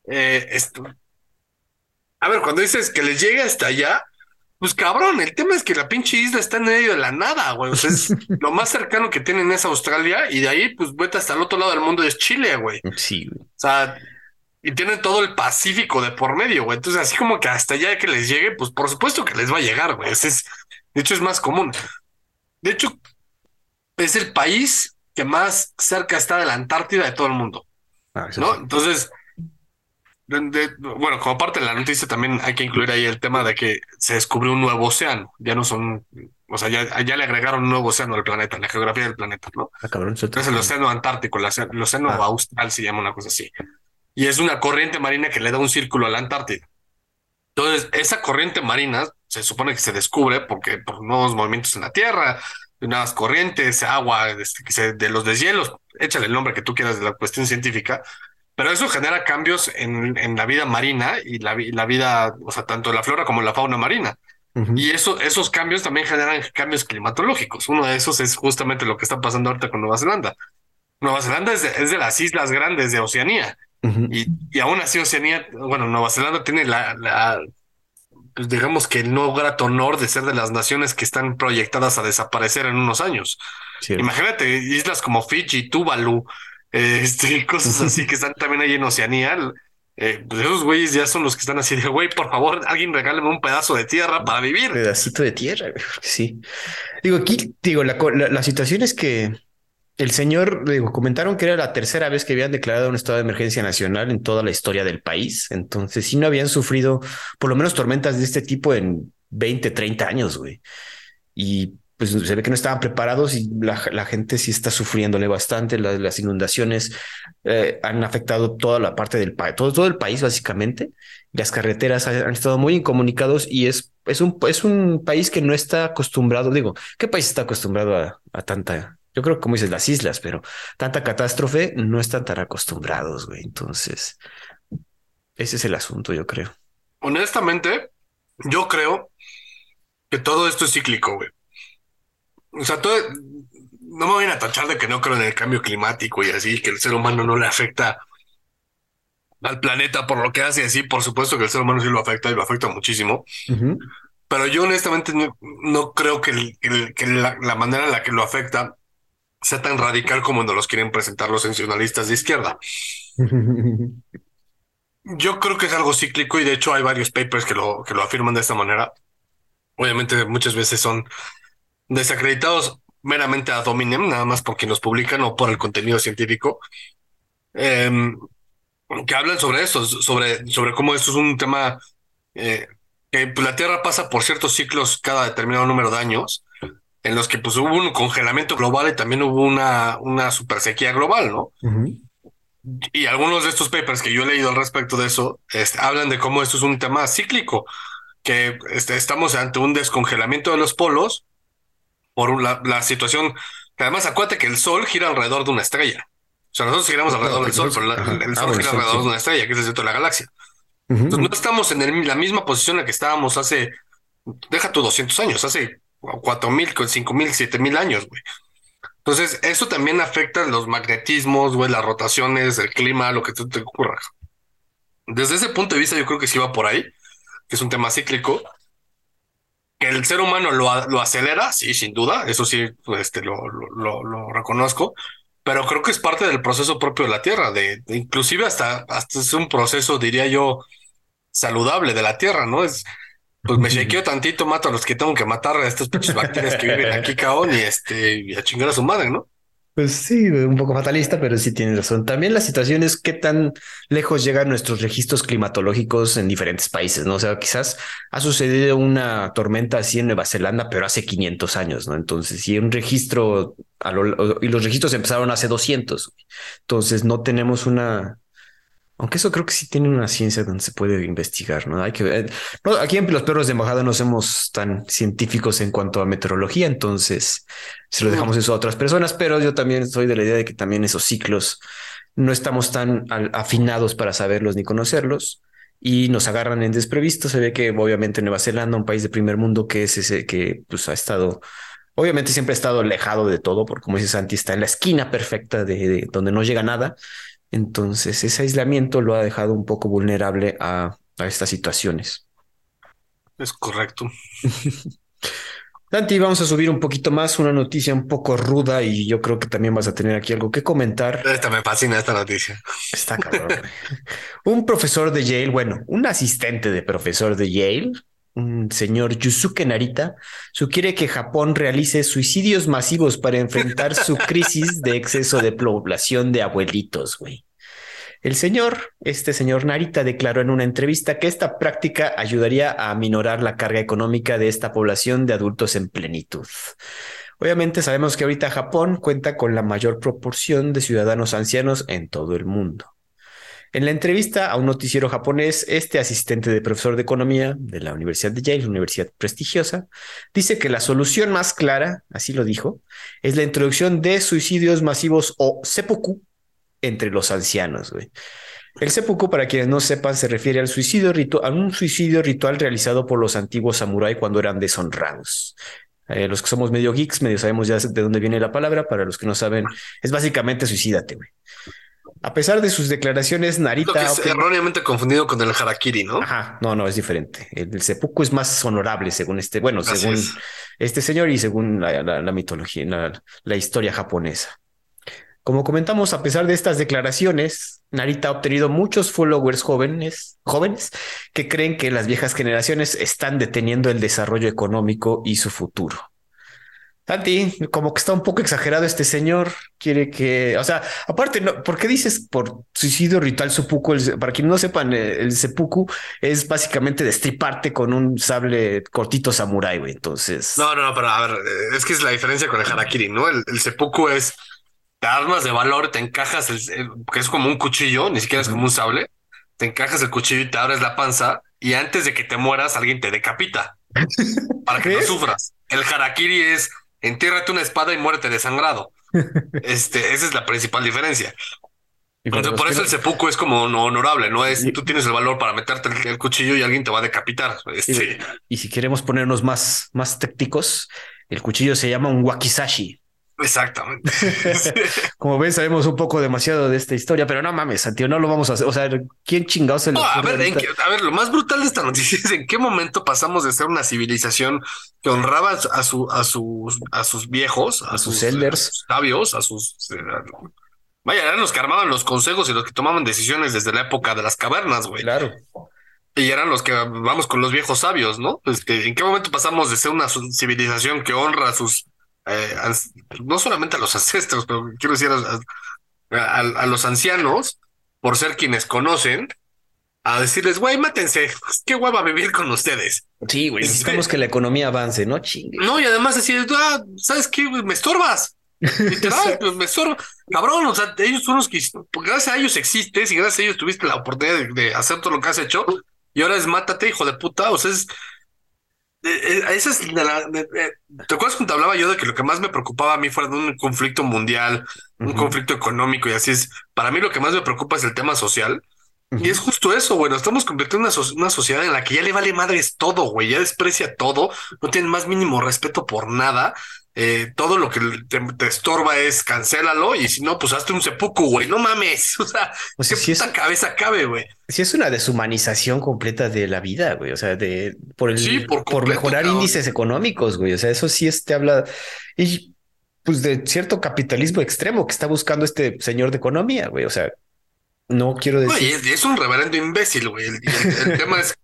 Eh, esto. A ver, cuando dices que les llegue hasta allá, pues cabrón, el tema es que la pinche isla está en medio de la nada, güey. O sea, es lo más cercano que tienen es Australia y de ahí, pues vete hasta el otro lado del mundo es Chile, güey. O Sí, güey. sea, y tienen todo el Pacífico de por medio, güey. Entonces, así como que hasta allá que les llegue, pues por supuesto que les va a llegar, güey. Ese es, de hecho, es más común. De hecho, es el país que más cerca está de la Antártida de todo el mundo. Ah, ¿no? sí. Entonces, de- de- bueno, como parte de la noticia también hay que incluir ahí el tema de que se descubrió un nuevo océano. Ya no son, o sea, ya, ya le agregaron un nuevo océano al planeta, la geografía del planeta, ¿no? Ah, cabrón, suelta. Es el océano Antártico, el océano, el océano Ah. austral se llama una cosa así. Y es una corriente marina que le da un círculo a la Antártida. Entonces, esa corriente marina se supone que se descubre porque por nuevos movimientos en la Tierra, nuevas corrientes, agua, este, que se- de los deshielos, échale el nombre que tú quieras de la cuestión científica, pero eso genera cambios en, en la vida marina y la, vi- la vida, o sea, tanto la flora como la fauna marina. Y eso, esos cambios también generan cambios climatológicos. Uno de esos es justamente lo que está pasando ahorita con Nueva Zelanda. Nueva Zelanda es de, es de las islas grandes de Oceanía y, y aún así Oceanía, bueno, Nueva Zelanda tiene la, la, pues digamos que el no grato honor de ser de las naciones que están proyectadas a desaparecer en unos años. Imagínate islas como Fiji, Tuvalu, este, cosas así que están también ahí en Oceanía. Eh, pues esos güeyes ya son los que están así de, güey, por favor, alguien regáleme un pedazo de tierra para vivir. pedacito de tierra, sí. Digo, aquí, digo, la, la situación es que el señor, digo, comentaron que era la tercera vez que habían declarado un estado de emergencia nacional en toda la historia del país. Entonces, sí no habían sufrido por lo menos tormentas de este tipo en 20, 30 años, güey. Y pues se ve que no estaban preparados y la, gente sí está sufriéndole bastante. Las, inundaciones eh, han afectado toda la parte del país, todo, el país básicamente. Las carreteras han han estado muy incomunicados y es, es, un, es un país que no está acostumbrado. Digo, ¿qué país está acostumbrado a, a tanta? Yo creo que como dices, las islas, pero tanta catástrofe no están tan acostumbrados, güey. Entonces, ese es el asunto, yo creo. Honestamente, yo creo que todo esto es cíclico, güey. O sea, todo, no me vayan a tachar de que no creo en el cambio climático y así, que el ser humano no le afecta al planeta por lo que hace así. Por supuesto que el ser humano sí lo afecta y lo afecta muchísimo. Pero yo honestamente no, no creo que, el- que el- que la, la manera en la que lo afecta sea tan radical como nos los quieren presentar los nacionalistas de izquierda. Yo creo que es algo cíclico y de hecho hay varios papers que lo, que lo afirman de esta manera. Obviamente muchas veces son desacreditados meramente a dominem, nada más porque nos publican o por el contenido científico, em, que hablan sobre eso, sobre, sobre cómo esto es un tema eh, que pues, la Tierra pasa por ciertos ciclos cada determinado número de años, en los que pues hubo un congelamiento global y también hubo una, una super sequía global, ¿no? Ujú. Y algunos de estos papers que yo he leído al respecto de eso hablan de cómo esto es un tema cíclico, que este, estamos ante un descongelamiento de los polos por la, la situación, que además acuérdate que el Sol gira alrededor de una estrella. O sea, nosotros giramos Claro, alrededor del que Sol, no- pero la- el, el Ah, Sol gira alrededor de una estrella, que es el centro de la galaxia. Entonces no estamos en el- la misma posición en la que estábamos hace, deja tú 200 años, hace 4000, 5000, 7000 años, güey. Entonces, eso también afecta los magnetismos, güey, las rotaciones, el clima, lo que tú te ocurra. Desde ese punto de vista, yo creo que sí va por ahí, que es un tema cíclico. Que el ser humano lo, lo acelera, sí, sin duda, eso sí, pues, este, lo, lo, lo- lo reconozco, pero creo que es parte del proceso propio de la Tierra, de, de inclusive hasta, hasta es un proceso, diría yo, saludable de la Tierra, ¿no? Es, pues me shakeo tantito, mato a los que tengo que matar a estas pinches bacterias que viven aquí, cabrón, y este, y a chingar a su madre, ¿no? Pues sí, un poco fatalista, pero sí tienes razón. También la situación es qué tan lejos llegan nuestros registros climatológicos en diferentes países, ¿no? O sea, quizás ha sucedido una tormenta así en Nueva Zelanda, pero hace 500 años, ¿no? Entonces, si un registro, a lo- y los registros empezaron hace 200, entonces no tenemos una... Aunque eso creo que sí tiene una ciencia donde se puede investigar, ¿no? Hay que ver. No, aquí en los perros de embajada no somos tan científicos en cuanto a meteorología, entonces se lo dejamos eso a otras personas, pero yo también soy de la idea de que también esos ciclos no estamos tan afinados para saberlos ni conocerlos. y nos agarran en desprevisto. Se ve que obviamente Nueva Zelanda, un país de primer mundo que es ese que pues ha estado, obviamente siempre ha estado alejado de todo, porque como dice Santi, está en la esquina perfecta de, donde no llega nada. Entonces ese aislamiento lo ha dejado un poco vulnerable a, a estas situaciones. Es correcto. Santi, vamos a subir un poquito más, una noticia un poco ruda y yo creo que también vas a tener aquí algo que comentar. Esta me fascina esta noticia. Está cabrón. un profesor de Yale, bueno, un asistente de profesor de Yale, señor Yusuke Narita, sugiere que Japón realice suicidios masivos para enfrentar su crisis de exceso de población de abuelitos, güey. El señor, este señor Narita, declaró en una entrevista que esta práctica ayudaría a aminorar la carga económica de esta población de adultos en plenitud. Obviamente sabemos que ahorita Japón cuenta con la mayor proporción de ciudadanos ancianos en todo el mundo. En la entrevista a un noticiero japonés, este asistente de profesor de economía de la Universidad de Yale, universidad prestigiosa, dice que la solución más clara, así lo dijo, es la introducción de suicidios masivos o seppuku entre los ancianos. El seppuku, para quienes no sepan, se refiere al suicidio a un suicidio ritual realizado por los antiguos samuráis cuando eran deshonrados. Eh, los que somos medio geeks, medio sabemos ya de dónde viene la palabra. Para los que no saben, es básicamente suicídate, güey. A pesar de sus declaraciones, Narita. es erróneamente confundido con el harakiri, ¿no? Ajá, no, no, es diferente. El, seppuku es más honorable, según este, bueno, según este señor y según la, mitología, la historia japonesa. Como comentamos, a pesar de estas declaraciones, Narita ha obtenido muchos followers jóvenes, jóvenes que creen que las viejas generaciones están deteniendo el desarrollo económico y su futuro. Santi, como que está un poco exagerado este señor, quiere que, o sea, aparte, no, ¿por qué dices por suicidio ritual seppuku? para quienes no sepan, el, seppuku es básicamente destriparte con un sable cortito samurái, güey. Entonces. No, no, no, pero a ver, es que es la diferencia con el harakiri, ¿no? El, el seppuku es armas de valor, te encajas, el, que es como un cuchillo, ni siquiera es como un sable, te encajas el cuchillo y te abres la panza y antes de que te mueras alguien te decapita para que no sufras. El harakiri es entiérrate una espada y muérete desangrado. Este, esa es la principal diferencia. por eso el seppuku es como honorable, no es tú tienes el valor para meterte el, cuchillo y alguien te va a decapitar. Este... Y, si queremos ponernos más, más técnicos, el cuchillo se llama un wakizashi. Exactamente. Como ven, sabemos un poco demasiado de esta historia, pero no mames, Santiago, no lo vamos a hacer. O sea, ¿quién chingados se le a, ver, a ver, lo más brutal de esta noticia es en qué momento pasamos de ser una civilización que honraba a, su, a, sus, a sus viejos, a, sus, elders, sabios, a sus. Eh, vaya, eran los que armaban los consejos y los que tomaban decisiones desde la época de las cavernas, güey. Claro. Y eran los que vamos con los viejos sabios, ¿no? Este, ¿En qué momento pasamos de ser una civilización que honra a sus eh, no solamente a los ancestros, pero quiero decir a, los ancianos, por ser quienes conocen, a decirles, güey, mátense, qué hueva vivir con ustedes. Sí, güey, necesitamos este que la economía avance, ¿no? Chingue. No, y además así, ah, ¿sabes qué? Me estorbas. Literal, pues, me estorba. Cabrón, o sea, ellos son los que, gracias a ellos existes y gracias a ellos tuviste la oportunidad de, de hacer todo lo que has hecho y ahora es mátate, hijo de puta. O sea, es, esa es la, ¿Te acuerdas cuando hablaba yo de que lo que más me preocupaba a mí fuera de un conflicto mundial, un conflicto económico y así es? Para mí lo que más me preocupa es el tema social. Y es justo eso, bueno, estamos convirtiendo en una, sociedad en la que ya le vale madres todo, güey, ya desprecia todo, no tiene más mínimo respeto por nada, eh, todo lo que te, estorba es cancélalo y si no, pues hazte un seppuku, güey, no mames, o sea, o sea si puta cabeza cabe, güey. Si es una deshumanización completa de la vida, güey, o sea, de por el por, mejorar índices económicos, güey, o sea, eso sí es, te habla y pues de cierto capitalismo extremo que está buscando este señor de economía, güey, o sea, no quiero decir. es, es, un reverendo imbécil, güey. el tema es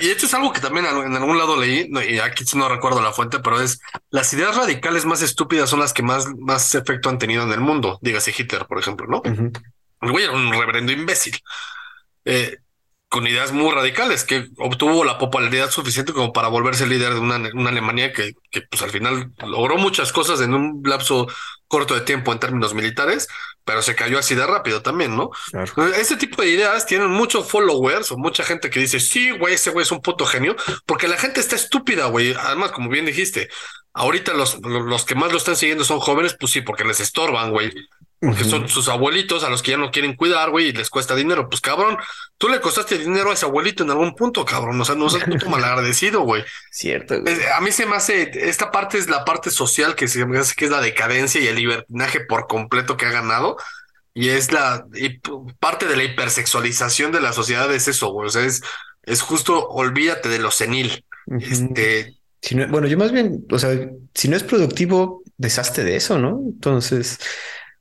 y esto es algo que también en algún lado leí, y aquí no recuerdo la fuente, pero es las ideas radicales más estúpidas son las que más, más efecto han tenido en el mundo. Dígase Hitler, por ejemplo, ¿no? El güey era un reverendo imbécil. Eh, con ideas muy radicales, que obtuvo la popularidad suficiente como para volverse líder de una, una Alemania que, que, pues al final logró muchas cosas en un lapso corto de tiempo en términos militares, pero se cayó así de rápido también, ¿no? Este tipo de ideas tienen muchos followers o mucha gente que dice, sí, güey, ese güey es un puto genio, porque la gente está estúpida, güey. Además, como bien dijiste, ahorita los, los que más lo están siguiendo son jóvenes, pues sí, porque les estorban, güey. Porque son sus abuelitos a los que ya no quieren cuidar, güey, y les cuesta dinero. Pues cabrón, tú le costaste dinero a ese abuelito en algún punto, cabrón. O sea, no seas puto malagradecido, güey. Cierto. A mí se me hace, esta parte es la parte social que se me hace que es la decadencia y el libertinaje por completo que ha ganado. Y es la, y parte de la hipersexualización de la sociedad es eso, güey. O sea, es, es justo olvídate de lo senil. Este. Si no, bueno, yo más bien, o sea, si no es productivo, deshazte de eso, ¿no? Entonces,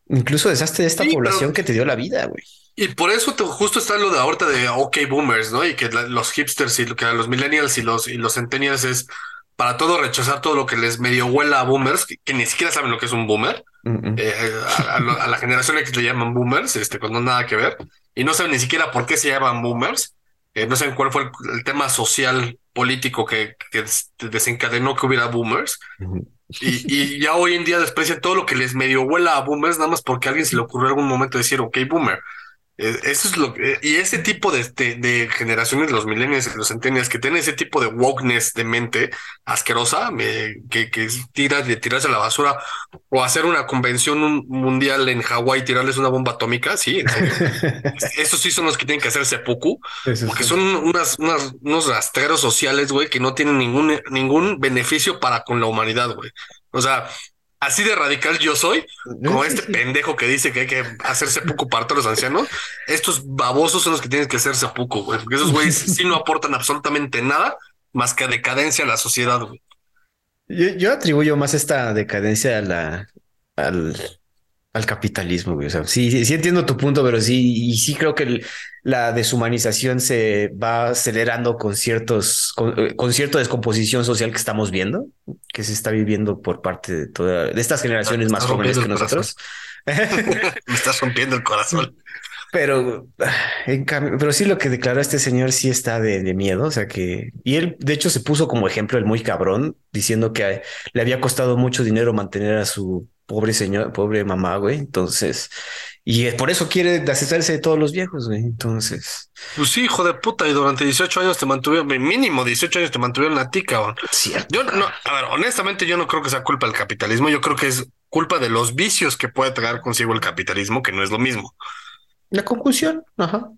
Incluso desaste de esta población que te dio la vida, güey. Y por eso justo está lo de ahorita de OK Boomers, ¿no? Y que los hipsters y que los millennials y los, y los centennials es para todo rechazar todo lo que les medio huela a boomers, que, ni siquiera saben lo que es un boomer. Eh, a, la generación X le llaman boomers, este, con no nada que ver. Y no saben ni siquiera por qué se llaman boomers. Eh, no saben cuál fue el, tema social político que, que, desencadenó que hubiera boomers. Y, ya hoy en día desprecian todo lo que les medio huela a boomers, nada más porque a alguien se le ocurrió algún momento decir, ok, boomer. Eh, eso es lo que, y ese tipo de, de, generaciones, los millennials y los centennials, que tienen ese tipo de wokeness de mente asquerosa, que, que tira de tirarse a la basura o hacer una convención mundial en Hawái y tirarles una bomba atómica, sí, esos sí son los que tienen que hacer seppuku, porque son unas, unas, unos rastreros sociales, güey, que no tienen ningún, ningún beneficio para con la humanidad, güey. O sea, así de radical yo soy, como este pendejo que dice que hay que hacerse poco para todos los ancianos. Estos babosos son los que tienen que hacerse poco, güey, porque esos güeyes sí no aportan absolutamente nada más que decadencia a la sociedad, güey. Yo, atribuyo más esta decadencia a la, al, al capitalismo, güey. O sea, sí, sí, entiendo tu punto, pero sí, y sí creo que la deshumanización se va acelerando con ciertos, con, con, cierta descomposición social que estamos viendo, que se está viviendo por parte de todas de estas generaciones más jóvenes que nosotros. Me estás rompiendo el corazón. Pero, en cambio, pero sí lo que declaró este señor sí está de, de, miedo. O sea que, y él de hecho se puso como ejemplo el muy cabrón, diciendo que le había costado mucho dinero mantener a su pobre señor, pobre mamá, güey. Entonces, y por eso quiere deshacerse de todos los viejos, güey. Entonces. Pues sí, hijo de puta, y durante 18 años te mantuvieron, mínimo 18 años te mantuvieron a ti, cabrón. Cierto. Yo no, a ver, honestamente, yo no creo que sea culpa del capitalismo. Yo creo que es culpa de los vicios que puede traer consigo el capitalismo, que no es lo mismo. La conclusión, ajá.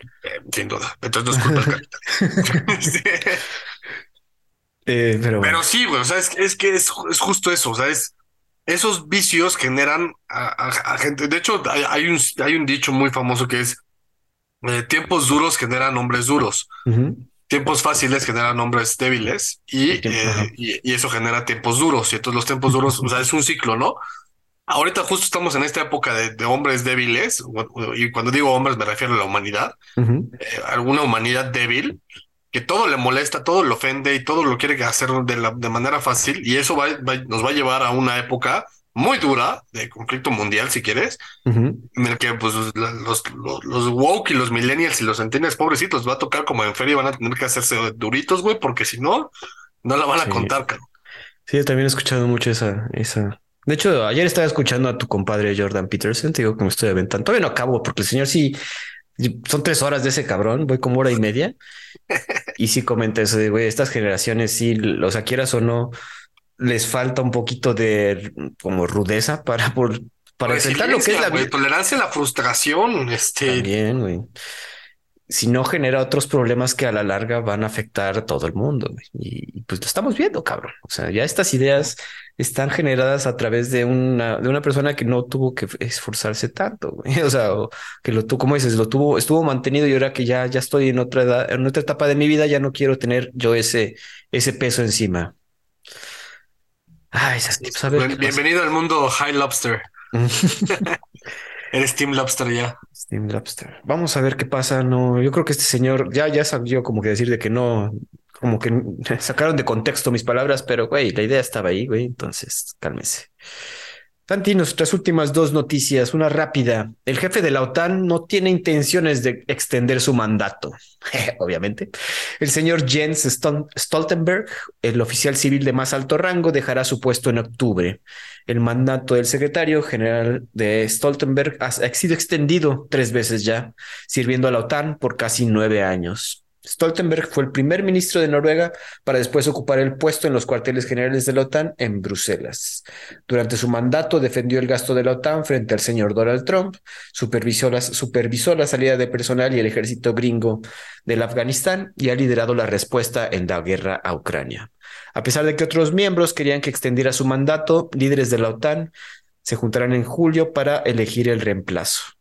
Eh, sin duda. Entonces no es culpa del capitalismo. Eh, pero, pero sí, güey. O sea, es, es que es, es justo eso. O sea, es esos vicios generan a, gente. De hecho, hay, un, hay un dicho muy famoso que es eh, tiempos duros generan hombres duros. Tiempos fáciles generan hombres débiles eh, y, y, eso genera tiempos duros. Y entonces los tiempos duros, o sea, es un ciclo, ¿no? Ahorita justo estamos en esta época de, hombres débiles, y cuando digo hombres me refiero a la humanidad, eh, alguna humanidad débil, que todo le molesta, todo le ofende y todo lo quiere hacer de, la, de manera fácil y eso va, nos va a llevar a una época muy dura de conflicto mundial, si quieres, en el que pues, los, los, woke y los millennials y los centennials pobrecitos va a tocar como en feria y van a tener que hacerse duritos, güey, porque si no, no la van a contar, Sí, yo también he escuchado mucho esa, esa. De hecho, ayer estaba escuchando a tu compadre Jordan Peterson, te digo que me estoy aventando. Todavía no acabo porque el señor sí son tres horas de ese cabrón, voy como hora y media. Y sí comenta eso de, güey, estas generaciones, sí, o sea, quieras o no, les falta un poquito de como rudeza para, por, para enfrentar lo que es la vida. Tolerancia a la frustración, este. También, güey si no genera otros problemas que a la larga van a afectar a todo el mundo. Y, pues lo estamos viendo, cabrón. O sea, ya estas ideas están generadas a través de una, de una persona que no tuvo que esforzarse tanto. Güey. O sea, que lo tuvo, como dices, lo tuvo, estuvo mantenido y ahora que ya, ya estoy en otra edad, en otra etapa de mi vida, ya no quiero tener yo ese, ese peso encima. Ay, pues, Bienvenido al mundo High Lobster. Eres Team Lobster ya. Team Lobster. Vamos a ver qué pasa. No, yo creo que este señor ya, ya salió como que decir de que no, como que sacaron de contexto mis palabras, pero güey, la idea estaba ahí, güey. Entonces, cálmese. Tanti, nuestras últimas dos noticias. Una rápida. El jefe de la OTAN no tiene intenciones de extender su mandato. Obviamente. El señor Jens Stoltenberg, el oficial civil de más alto rango, dejará su puesto en octubre. El mandato del secretario general de Stoltenberg ha sido extendido tres veces ya, sirviendo a la OTAN por casi nueve años. Stoltenberg fue el primer ministro de Noruega para después ocupar el puesto en los cuarteles generales de la OTAN en Bruselas. Durante su mandato defendió el gasto de la OTAN frente al señor Donald Trump, supervisó la, salida de personal y el ejército gringo del Afganistán y ha liderado la respuesta en la guerra a Ucrania. A pesar de que otros miembros querían que extendiera su mandato, líderes de la OTAN se juntarán en julio para elegir el reemplazo.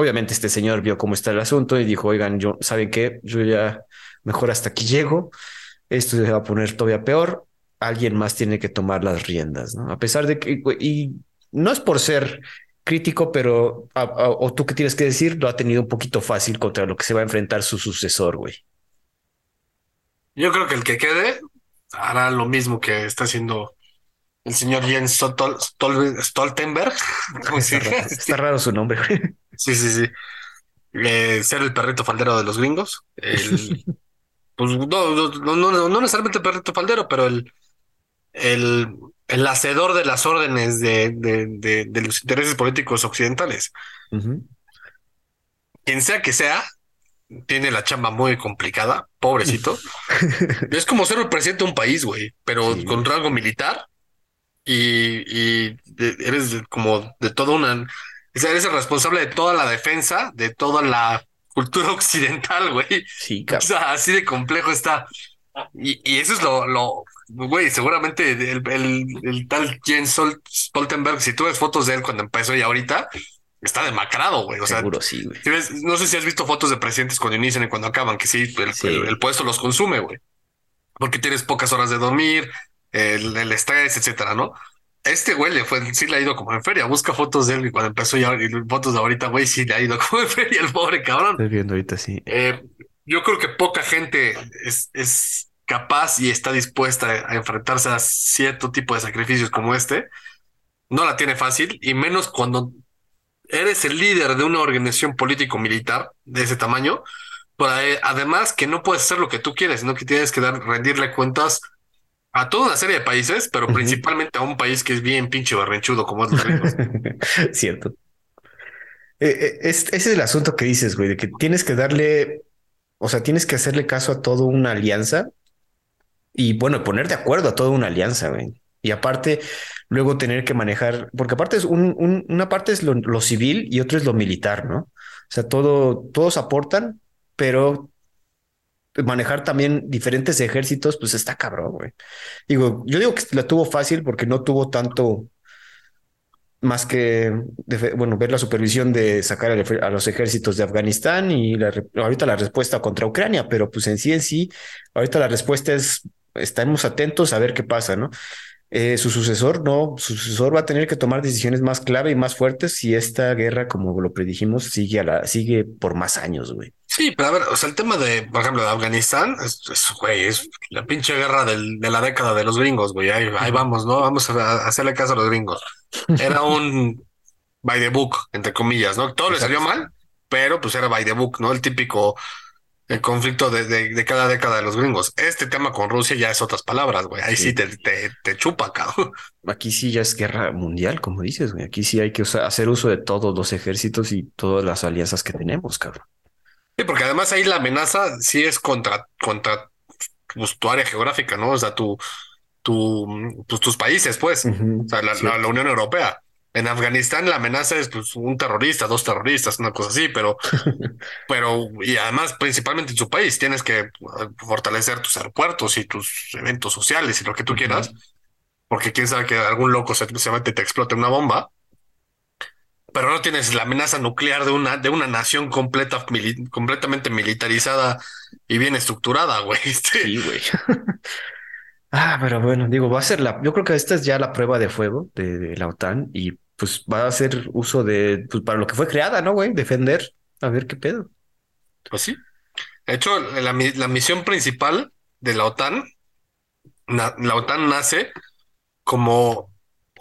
Obviamente este señor vio cómo está el asunto y dijo, oigan, yo, ¿saben qué? Yo ya mejor hasta aquí llego, esto se va a poner todavía peor, alguien más tiene que tomar las riendas, ¿no? A pesar de que, y no es por ser crítico, pero, o tú qué tienes que decir, lo ha tenido un poquito fácil contra lo que se va a enfrentar su sucesor, güey. Yo creo que el que quede hará lo mismo que está haciendo el señor Jens Stoltenberg. Está, raro, su nombre. Sí, sí, sí. Eh, ser el perrito faldero de los gringos. El, pues no, no, no, no, necesariamente el perrito faldero, pero el, el, el hacedor de las órdenes de, de, de, los intereses políticos occidentales. Quien sea que sea, tiene la chamba muy complicada, pobrecito. es como ser el presidente de un país, güey, pero con rango militar y, y eres como de toda una eres el responsable de toda la defensa, de toda la cultura occidental, güey. Sí, O sea, así de complejo está. Y, y eso es lo, lo, güey, seguramente el, el, el tal Jens Stoltenberg, si tú ves fotos de él cuando empezó y ahorita, está demacrado, güey. O Seguro, sí, güey. no sé si has visto fotos de presidentes cuando inician y cuando acaban, que sí, el, el puesto los consume, güey. Porque tienes pocas horas de dormir, el, el estrés, etcétera, ¿no? Este güey le fue, sí le ha ido como en feria. Busca fotos de él y cuando empezó ya, y fotos de ahorita, güey, sí le ha ido como en feria el pobre cabrón. Estoy viendo ahorita, sí. Eh, yo creo que poca gente es, es capaz y está dispuesta a enfrentarse a cierto tipo de sacrificios como este. No la tiene fácil y menos cuando eres el líder de una organización político-militar de ese tamaño. Pero además que no puedes hacer lo que tú quieres, sino que tienes que dar, rendirle cuentas a toda una serie de países, pero principalmente a un país que es bien pinche barrenchudo como es Cierto. Eh, eh, ese es el asunto que dices, güey, de que tienes que darle, o sea, tienes que hacerle caso a toda una alianza y bueno, poner de acuerdo a toda una alianza, güey. Y aparte, luego tener que manejar, porque aparte es un, una parte es lo, lo, civil y otra es lo militar, ¿no? O sea, todo, todos aportan, pero manejar también diferentes ejércitos, pues está cabrón, güey. Digo, yo digo que la tuvo fácil porque no tuvo tanto más que, bueno, ver la supervisión de sacar a los ejércitos de Afganistán y ahorita la respuesta contra Ucrania, pero pues en sí, en sí, ahorita la respuesta es, estamos atentos a ver qué pasa, ¿no? Eh, su sucesor, no, su sucesor va a tener que tomar decisiones más clave y más fuertes si esta guerra, como lo predijimos, sigue, a la, sigue por más años, güey. Sí, pero a ver, o sea, el tema de, por ejemplo, de Afganistán, es, güey, es la pinche guerra del, de la década de los gringos, güey. Ahí, ahí vamos, ¿no? Vamos a hacerle caso a los gringos. Era un by the book, entre comillas, ¿no? Todo le salió mal, pero pues era by the book, ¿no? El típico el conflicto de, de, cada década de los gringos. Este tema con Rusia ya es otras palabras, güey. Ahí sí, te, te, te, chupa, cabrón. Aquí sí ya es guerra mundial, como dices, güey. Aquí sí hay que hacer uso de todos los ejércitos y todas las alianzas que tenemos, cabrón. Sí, porque además ahí la amenaza sí es contra, contra pues, tu área geográfica, ¿no? O sea, tu, tu, pues, tus países, pues. O sea, la Unión Europea. En Afganistán la amenaza es pues, un terrorista, dos terroristas, una cosa así, pero, pero, y además, principalmente en su país, tienes que eh, fortalecer tus aeropuertos y tus eventos sociales y lo que tú quieras, porque quién sabe que algún loco se, se mete y te explote una bomba, pero no tienes la amenaza nuclear de una, de una nación completa, completamente militarizada y bien estructurada, güey. Sí, güey. Ah, pero bueno, digo, va a ser la, yo creo que esta es ya la prueba de fuego de, la OTAN y pues va a hacer uso de, pues para lo que fue creada, ¿no, güey? Defender, a ver qué pedo. Pues sí. De hecho, la, la misión principal de la OTAN, la OTAN nace como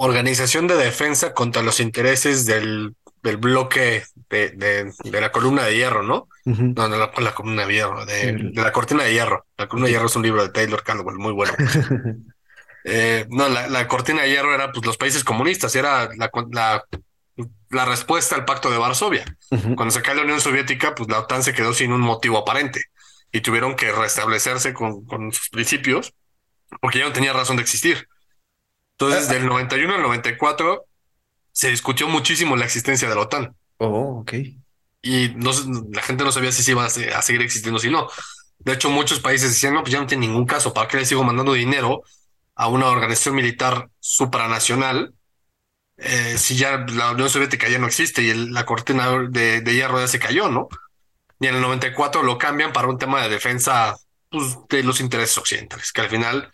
organización de defensa contra los intereses del del bloque de, de, la columna de hierro, ¿no? No, no la, la, columna de hierro, de, la cortina de hierro. La columna de hierro es un libro de Taylor Caldwell, muy bueno. eh, no, la, la, cortina de hierro era pues los países comunistas, era la, la, la respuesta al pacto de Varsovia. Cuando se cae la Unión Soviética, pues la OTAN se quedó sin un motivo aparente. y tuvieron que restablecerse con, con sus principios porque ya no tenía razón de existir. Entonces, del 91 al 94 se discutió muchísimo la existencia de la OTAN. Oh, ok. Y no, la gente no sabía si se iba a, seguir existiendo o si no. De hecho, muchos países decían, no, pues ya no tiene ningún caso, ¿para qué le sigo mandando dinero a una organización militar supranacional eh, si ya la Unión Soviética ya no existe y la cortina de, de, hierro ya se cayó, ¿no? Y en el 94 lo cambian para un tema de defensa pues, de los intereses occidentales, que al final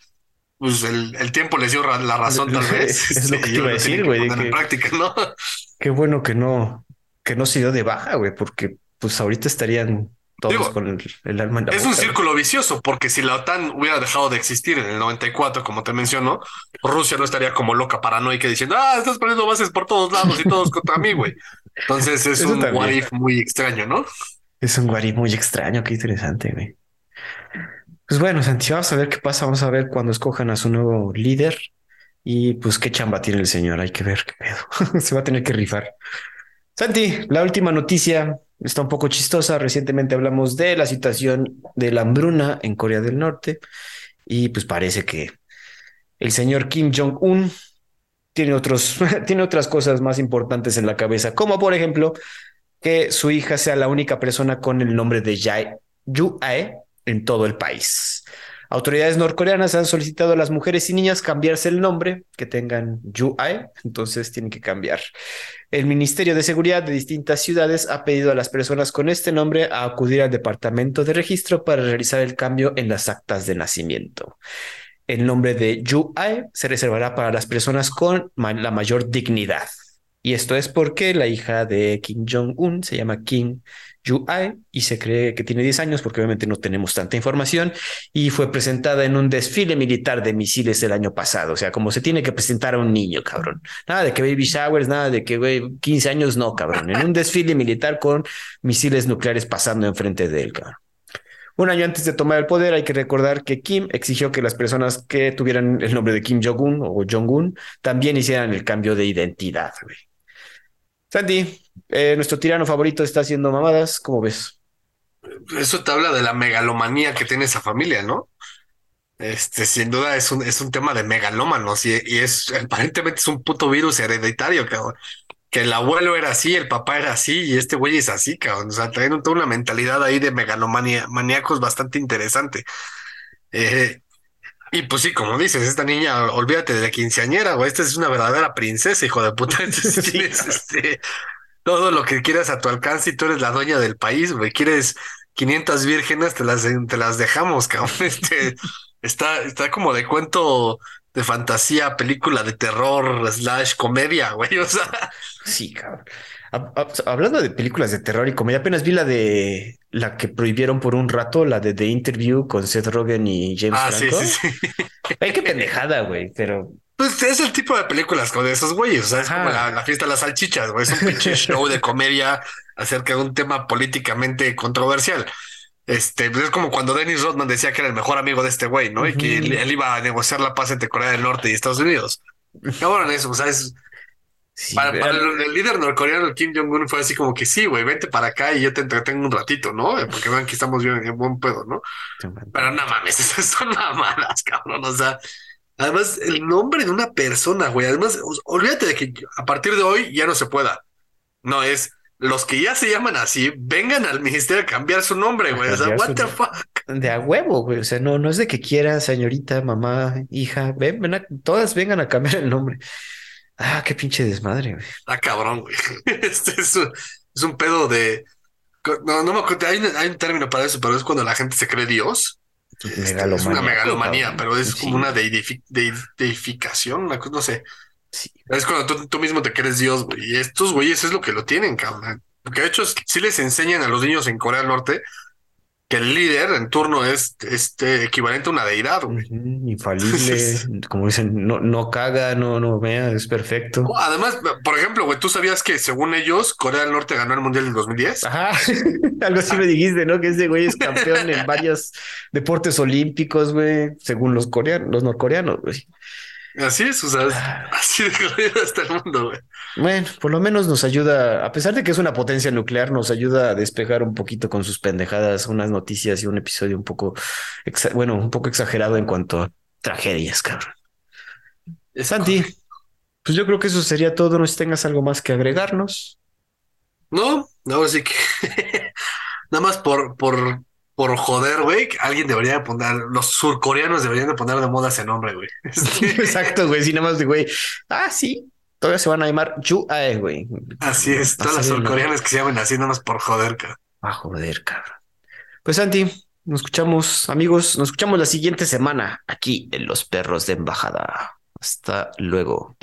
pues el, tiempo les dio la razón tal vez. Es lo que iba a decir, güey. En práctica, ¿no? Qué bueno que no, que no se dio de baja, güey, porque pues ahorita estarían todos con el, el, alma en la Es un círculo vicioso, porque si la OTAN hubiera dejado de existir en el 94, como te menciono, Rusia no estaría como loca paranoica diciendo, ah, estás poniendo bases por todos lados y todos contra mí, güey. Entonces es un what muy extraño, ¿no? Es un what muy extraño, qué interesante, güey. Pues bueno, Santi, vamos a ver qué pasa. Vamos a ver cuando escojan a su nuevo líder y pues qué chamba tiene el señor. Hay que ver qué pedo. Se va a tener que rifar. Santi, la última noticia está un poco chistosa. Recientemente hablamos de la situación de la hambruna en Corea del Norte y pues parece que el señor Kim Jong-un tiene, otros, tiene otras cosas más importantes en la cabeza, como por ejemplo que su hija sea la única persona con el nombre de Jae, Yu Ae en todo el país. Autoridades norcoreanas han solicitado a las mujeres y niñas cambiarse el nombre, que tengan Yu-ae, entonces tienen que cambiar. El Ministerio de Seguridad de distintas ciudades ha pedido a las personas con este nombre a acudir al departamento de registro para realizar el cambio en las actas de nacimiento. El nombre de Yu-ae se reservará para las personas con la mayor dignidad. Y esto es porque la hija de Kim Jong-un se llama Kim Yu-ae y se cree que tiene 10 años porque obviamente no tenemos tanta información y fue presentada en un desfile militar de misiles el año pasado. O sea, como se tiene que presentar a un niño, cabrón. Nada de que baby showers, nada de que güey, 15 años, no, cabrón. En un desfile militar con misiles nucleares pasando enfrente de él, cabrón. Un año antes de tomar el poder, hay que recordar que Kim exigió que las personas que tuvieran el nombre de Kim Jong-un o Jong-un también hicieran el cambio de identidad. Güey. Sandy, eh, nuestro tirano favorito está haciendo mamadas, ¿cómo ves? Eso te habla de la megalomanía que tiene esa familia, ¿no? Este, sin duda es un, es un tema de megalómanos y, y es aparentemente es un puto virus hereditario, cabrón. Que el abuelo era así, el papá era así y este güey es así, cabrón. O sea, traen toda una mentalidad ahí de megalomanía, maníacos bastante interesante. Eh, y pues sí, como dices, esta niña, olvídate de la quinceañera, güey. Esta es una verdadera princesa, hijo de puta. este, todo lo que quieras a tu alcance y tú eres la dueña del país, güey. Quieres 500 vírgenes, te las, te las dejamos, cabrón. Este, está, está como de cuento de fantasía, película de terror, slash comedia, güey. O sea. Sí, cabrón. Hablando de películas de terror y comedia, apenas vi la de la que prohibieron por un rato, la de The Interview con Seth Rogen y James ah, Franco. Sí, sí, sí. Ay, qué pendejada, güey, pero. Pues es el tipo de películas con esos güeyes, o sea, es como la, fiesta de las salchichas, güey, es un pinche show de comedia acerca de un tema políticamente controversial. Este, pues es como cuando Dennis Rodman decía que era el mejor amigo de este güey, ¿no? Y que él, iba a negociar la paz entre Corea del Norte y Estados Unidos. Cabrón, eso, o sea, es, para, el, líder norcoreano, Kim Jong-un, fue así como que sí, güey, vente para acá y yo te entretengo un ratito, ¿no? Porque vean que estamos bien en buen pedo, ¿no? Pero no mames, esas son mamadas, cabrón. O sea, además, el nombre de una persona, güey. Además, olvídate de que a partir de hoy ya no se pueda. No, es los que ya se llaman así, vengan al ministerio a cambiar su nombre, güey. O sea, what the fuck. De a huevo, güey. O sea, no, no es de que quiera, señorita, mamá, hija, ven, ven todas vengan a cambiar el nombre. Ah, qué pinche desmadre, güey. Ah, cabrón, güey. Este es un, es un pedo de. No, no me acuerdo. Hay, hay, un término para eso, pero es cuando la gente se cree Dios. Este, es una megalomanía, pero es como una deificación, una cosa, no sé. Sí. Es cuando tú, tú, mismo te crees Dios, güey. Y estos güeyes es lo que lo tienen, cabrón. Porque de hecho, sí les enseñan a los niños en Corea del Norte que el líder en turno es este equivalente a una deidad, Infalible, como dicen, no, no caga, no, no vea, es perfecto. Además, por ejemplo, güey, tú sabías que según ellos, Corea del Norte ganó el Mundial del 2010. Ajá, algo así me dijiste, ¿no? Que ese güey es campeón en varios deportes olímpicos, güey, según los coreanos, los norcoreanos, güey. Así es, o sea, así de está el mundo, güey. Bueno, por lo menos nos ayuda, a pesar de que es una potencia nuclear, nos ayuda a despejar un poquito con sus pendejadas, unas noticias y un episodio un poco, bueno, un poco exagerado en cuanto a tragedias, cabrón. Santi, pues yo creo que eso sería todo. No si tengas algo más que agregarnos. No, no, sí que nada más por, por, por joder, güey, alguien debería de poner, los surcoreanos deberían de poner de moda ese nombre, güey. Este, Exacto, güey. Sí, nada más de güey. Ah, sí. Todavía se van a llamar Yu Ae, güey. así es, todas las surcoreanas que se llaman así, nada más por joder, cabrón. Ah, joder, cabrón. Pues Santi, nos escuchamos, amigos. Nos escuchamos la siguiente semana aquí en Los Perros de Embajada. Hasta luego.